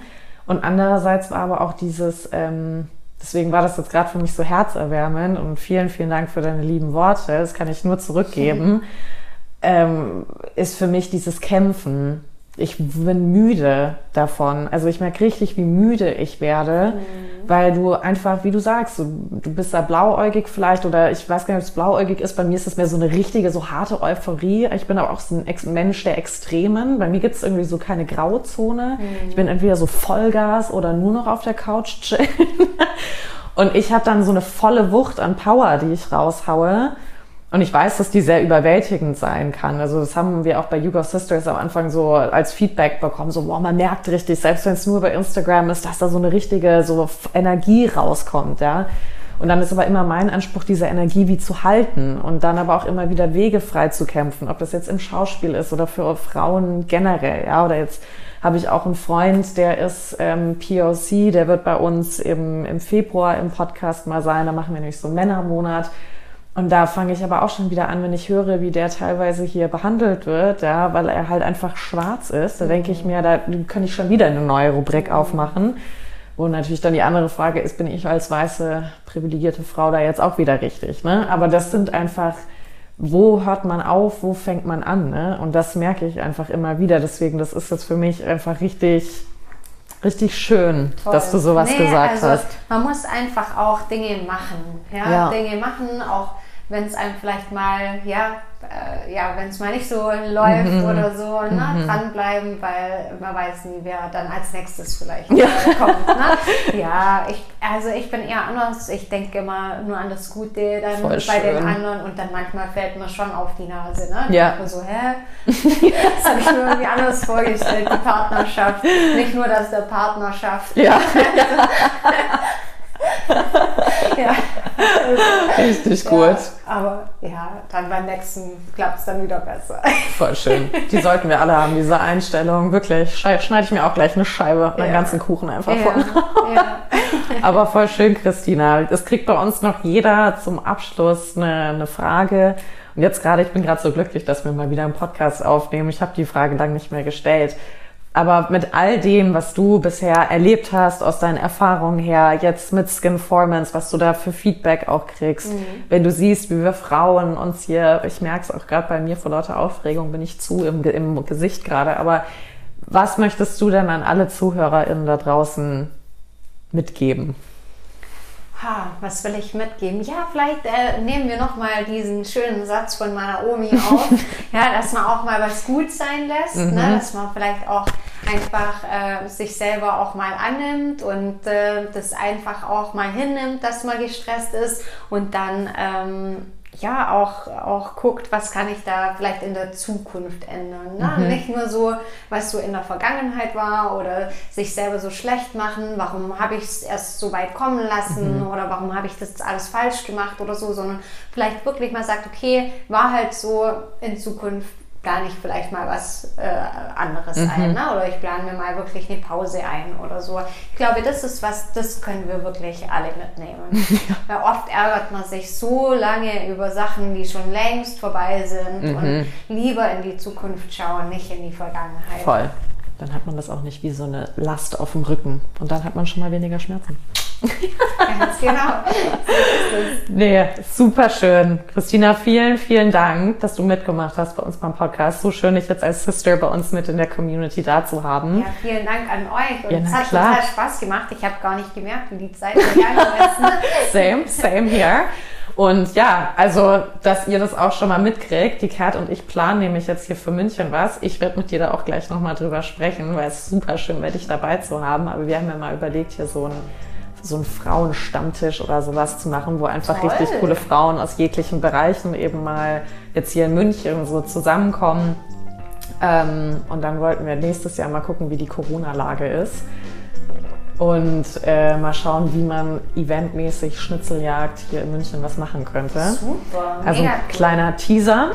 Und andererseits war aber auch dieses, ähm, deswegen war das jetzt gerade für mich so herzerwärmend und vielen, vielen Dank für deine lieben Worte, das kann ich nur zurückgeben, ähm, ist für mich dieses Kämpfen ich bin müde davon. Also ich merke richtig, wie müde ich werde, mhm. weil du einfach, wie du sagst, du, du, bist da blauäugig vielleicht oder ich weiß gar nicht, ob es blauäugig ist. Bei mir ist es mehr so eine richtige, so harte Euphorie. Ich bin aber auch so ein Mensch der Extremen. Bei mir gibt es irgendwie so keine Grauzone. Mhm. Ich bin entweder so Vollgas oder nur noch auf der Couch chillen. Und ich habe dann so eine volle Wucht an Power, die ich raushaue. Und ich weiß, dass die sehr überwältigend sein kann. Also das haben wir auch bei Yugo Sisters am Anfang so als Feedback bekommen. So, boah, man merkt richtig, selbst wenn es nur bei Instagram ist, dass da so eine richtige so Energie rauskommt, ja. Und dann ist aber immer mein Anspruch, diese Energie wie zu halten und dann aber auch immer wieder Wege frei zu kämpfen, ob das jetzt im Schauspiel ist oder für Frauen generell, ja. Oder jetzt habe ich auch einen Freund, der ist ähm, POC, der wird bei uns im, im Februar im Podcast mal sein. Da machen wir nämlich so einen Männermonat und da fange ich aber auch schon wieder an, wenn ich höre, wie der teilweise hier behandelt wird, ja, weil er halt einfach schwarz ist. Da denke ich mir, da kann ich schon wieder eine neue Rubrik aufmachen. Wo natürlich dann die andere Frage ist, bin ich als weiße, privilegierte Frau da jetzt auch wieder richtig? Ne? Aber das sind einfach, wo hört man auf, wo fängt man an? Ne? Und das merke ich einfach immer wieder. Deswegen, das ist jetzt für mich einfach richtig, richtig schön, Toll. dass du sowas nee, gesagt also hast. Man muss einfach auch Dinge machen. Ja? ja. Dinge machen, auch wenn es einem vielleicht mal, ja, äh, ja, wenn es mal nicht so läuft mhm. oder so, ne, mhm. dranbleiben, weil man weiß nie, wer dann als nächstes vielleicht ja. Äh, kommt. Ne? Ja, ich, also ich bin eher anders. Ich denke immer nur an das Gute dann Voll bei schön. den anderen und dann manchmal fällt mir schon auf die Nase. Ne? Ja. Und so, hä? das habe ich mir irgendwie anders vorgestellt, die Partnerschaft. Nicht nur, dass der Partner schafft. Ja. ja. Richtig gut. Ja, aber ja, dann beim nächsten klappt es dann wieder besser. Voll schön. Die sollten wir alle haben, diese Einstellung. Wirklich. Schneide ich mir auch gleich eine Scheibe, ja. einen ganzen Kuchen einfach ja. von. Aber voll schön, Christina. Es kriegt bei uns noch jeder zum Abschluss eine, eine Frage. Und jetzt gerade, ich bin gerade so glücklich, dass wir mal wieder einen Podcast aufnehmen. Ich habe die Frage lang nicht mehr gestellt. Aber mit all dem, was du bisher erlebt hast, aus deinen Erfahrungen her, jetzt mit Skinformance, was du da für Feedback auch kriegst, mhm. wenn du siehst, wie wir Frauen uns hier, ich merke es auch gerade bei mir vor lauter Aufregung, bin ich zu im, im Gesicht gerade, aber was möchtest du denn an alle ZuhörerInnen da draußen mitgeben? Ha, was will ich mitgeben? Ja, vielleicht äh, nehmen wir noch mal diesen schönen Satz von meiner Omi auf, ja, dass man auch mal was gut sein lässt, ne? mhm. ne? dass man vielleicht auch einfach äh, sich selber auch mal annimmt und äh, das einfach auch mal hinnimmt, dass man gestresst ist und dann ähm, ja auch, auch guckt, was kann ich da vielleicht in der Zukunft ändern. Ne? Mhm. Nicht nur so, was so in der Vergangenheit war oder sich selber so schlecht machen, warum habe ich es erst so weit kommen lassen mhm. oder warum habe ich das alles falsch gemacht oder so, sondern vielleicht wirklich mal sagt, okay, war halt so in Zukunft plane ich vielleicht mal was äh, anderes mhm. ein. Ne? Oder ich plane mir mal wirklich eine Pause ein oder so. Ich glaube, das ist was, das können wir wirklich alle mitnehmen. Weil oft ärgert man sich so lange über Sachen, die schon längst vorbei sind mhm. und lieber in die Zukunft schauen, nicht in die Vergangenheit. Voll. Dann hat man das auch nicht wie so eine Last auf dem Rücken und dann hat man schon mal weniger Schmerzen. Ganz genau. nee, super schön. Christina, vielen, vielen Dank, dass du mitgemacht hast bei uns beim Podcast. So schön, dich jetzt als Sister bei uns mit in der Community da zu haben. Ja, vielen Dank an euch. Und ja, es hat klar. total Spaß gemacht. Ich habe gar nicht gemerkt, wie die Zeit gegangen ist. same, same here. Und ja, also, dass ihr das auch schon mal mitkriegt. Die Kat und ich planen nämlich jetzt hier für München was. Ich werde mit dir da auch gleich nochmal drüber sprechen, weil es super schön wäre, dich dabei zu haben. Aber wir haben ja mal überlegt, hier so ein so einen Frauenstammtisch oder sowas zu machen, wo einfach Toll. richtig coole Frauen aus jeglichen Bereichen eben mal jetzt hier in München so zusammenkommen. Ähm, und dann wollten wir nächstes Jahr mal gucken, wie die Corona-Lage ist. Und äh, mal schauen, wie man eventmäßig Schnitzeljagd hier in München was machen könnte. Super. Also ein kleiner Teaser.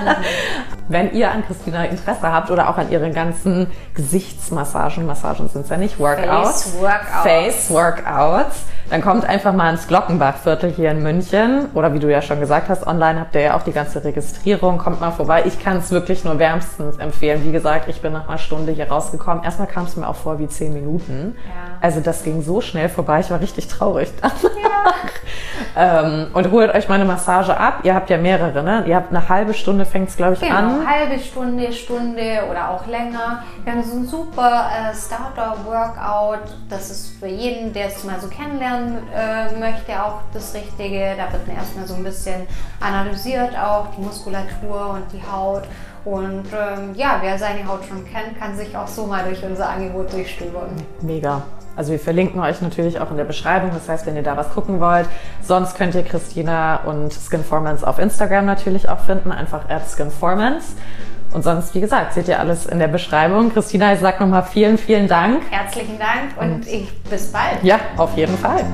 Wenn ihr an Christina Interesse habt oder auch an ihren ganzen Gesichtsmassagen, Massagen sind es ja nicht, Workouts. Face Workouts. Face Workouts. Dann kommt einfach mal ins Glockenbachviertel hier in München. Oder wie du ja schon gesagt hast, online habt ihr ja auch die ganze Registrierung. Kommt mal vorbei. Ich kann es wirklich nur wärmstens empfehlen. Wie gesagt, ich bin nach einer Stunde hier rausgekommen. Erstmal kam es mir auch vor wie zehn Minuten. Ja. Also das ging so schnell vorbei. Ich war richtig traurig ähm, und holt euch mal eine Massage ab. Ihr habt ja mehrere, ne? Ihr habt eine halbe Stunde fängt es, glaube ich, Genau, an. halbe Stunde, Stunde oder auch länger. Wir haben so ein super äh, Starter-Workout. Das ist für jeden, der es mal so kennenlernen äh, möchte, auch das Richtige. Da wird man erstmal so ein bisschen analysiert, auch die Muskulatur und die Haut. Und ähm, ja, wer seine Haut schon kennt, kann sich auch so mal durch unser Angebot durchstöbern. Mega. Also wir verlinken euch natürlich auch in der Beschreibung. Das heißt, wenn ihr da was gucken wollt, sonst könnt ihr Christina und Skinformance auf Instagram natürlich auch finden. Einfach at Skinformance. Und sonst, wie gesagt, seht ihr alles in der Beschreibung. Christina, ich sag nochmal vielen, vielen Dank. Herzlichen Dank und ich bis bald. Ja, auf jeden Fall.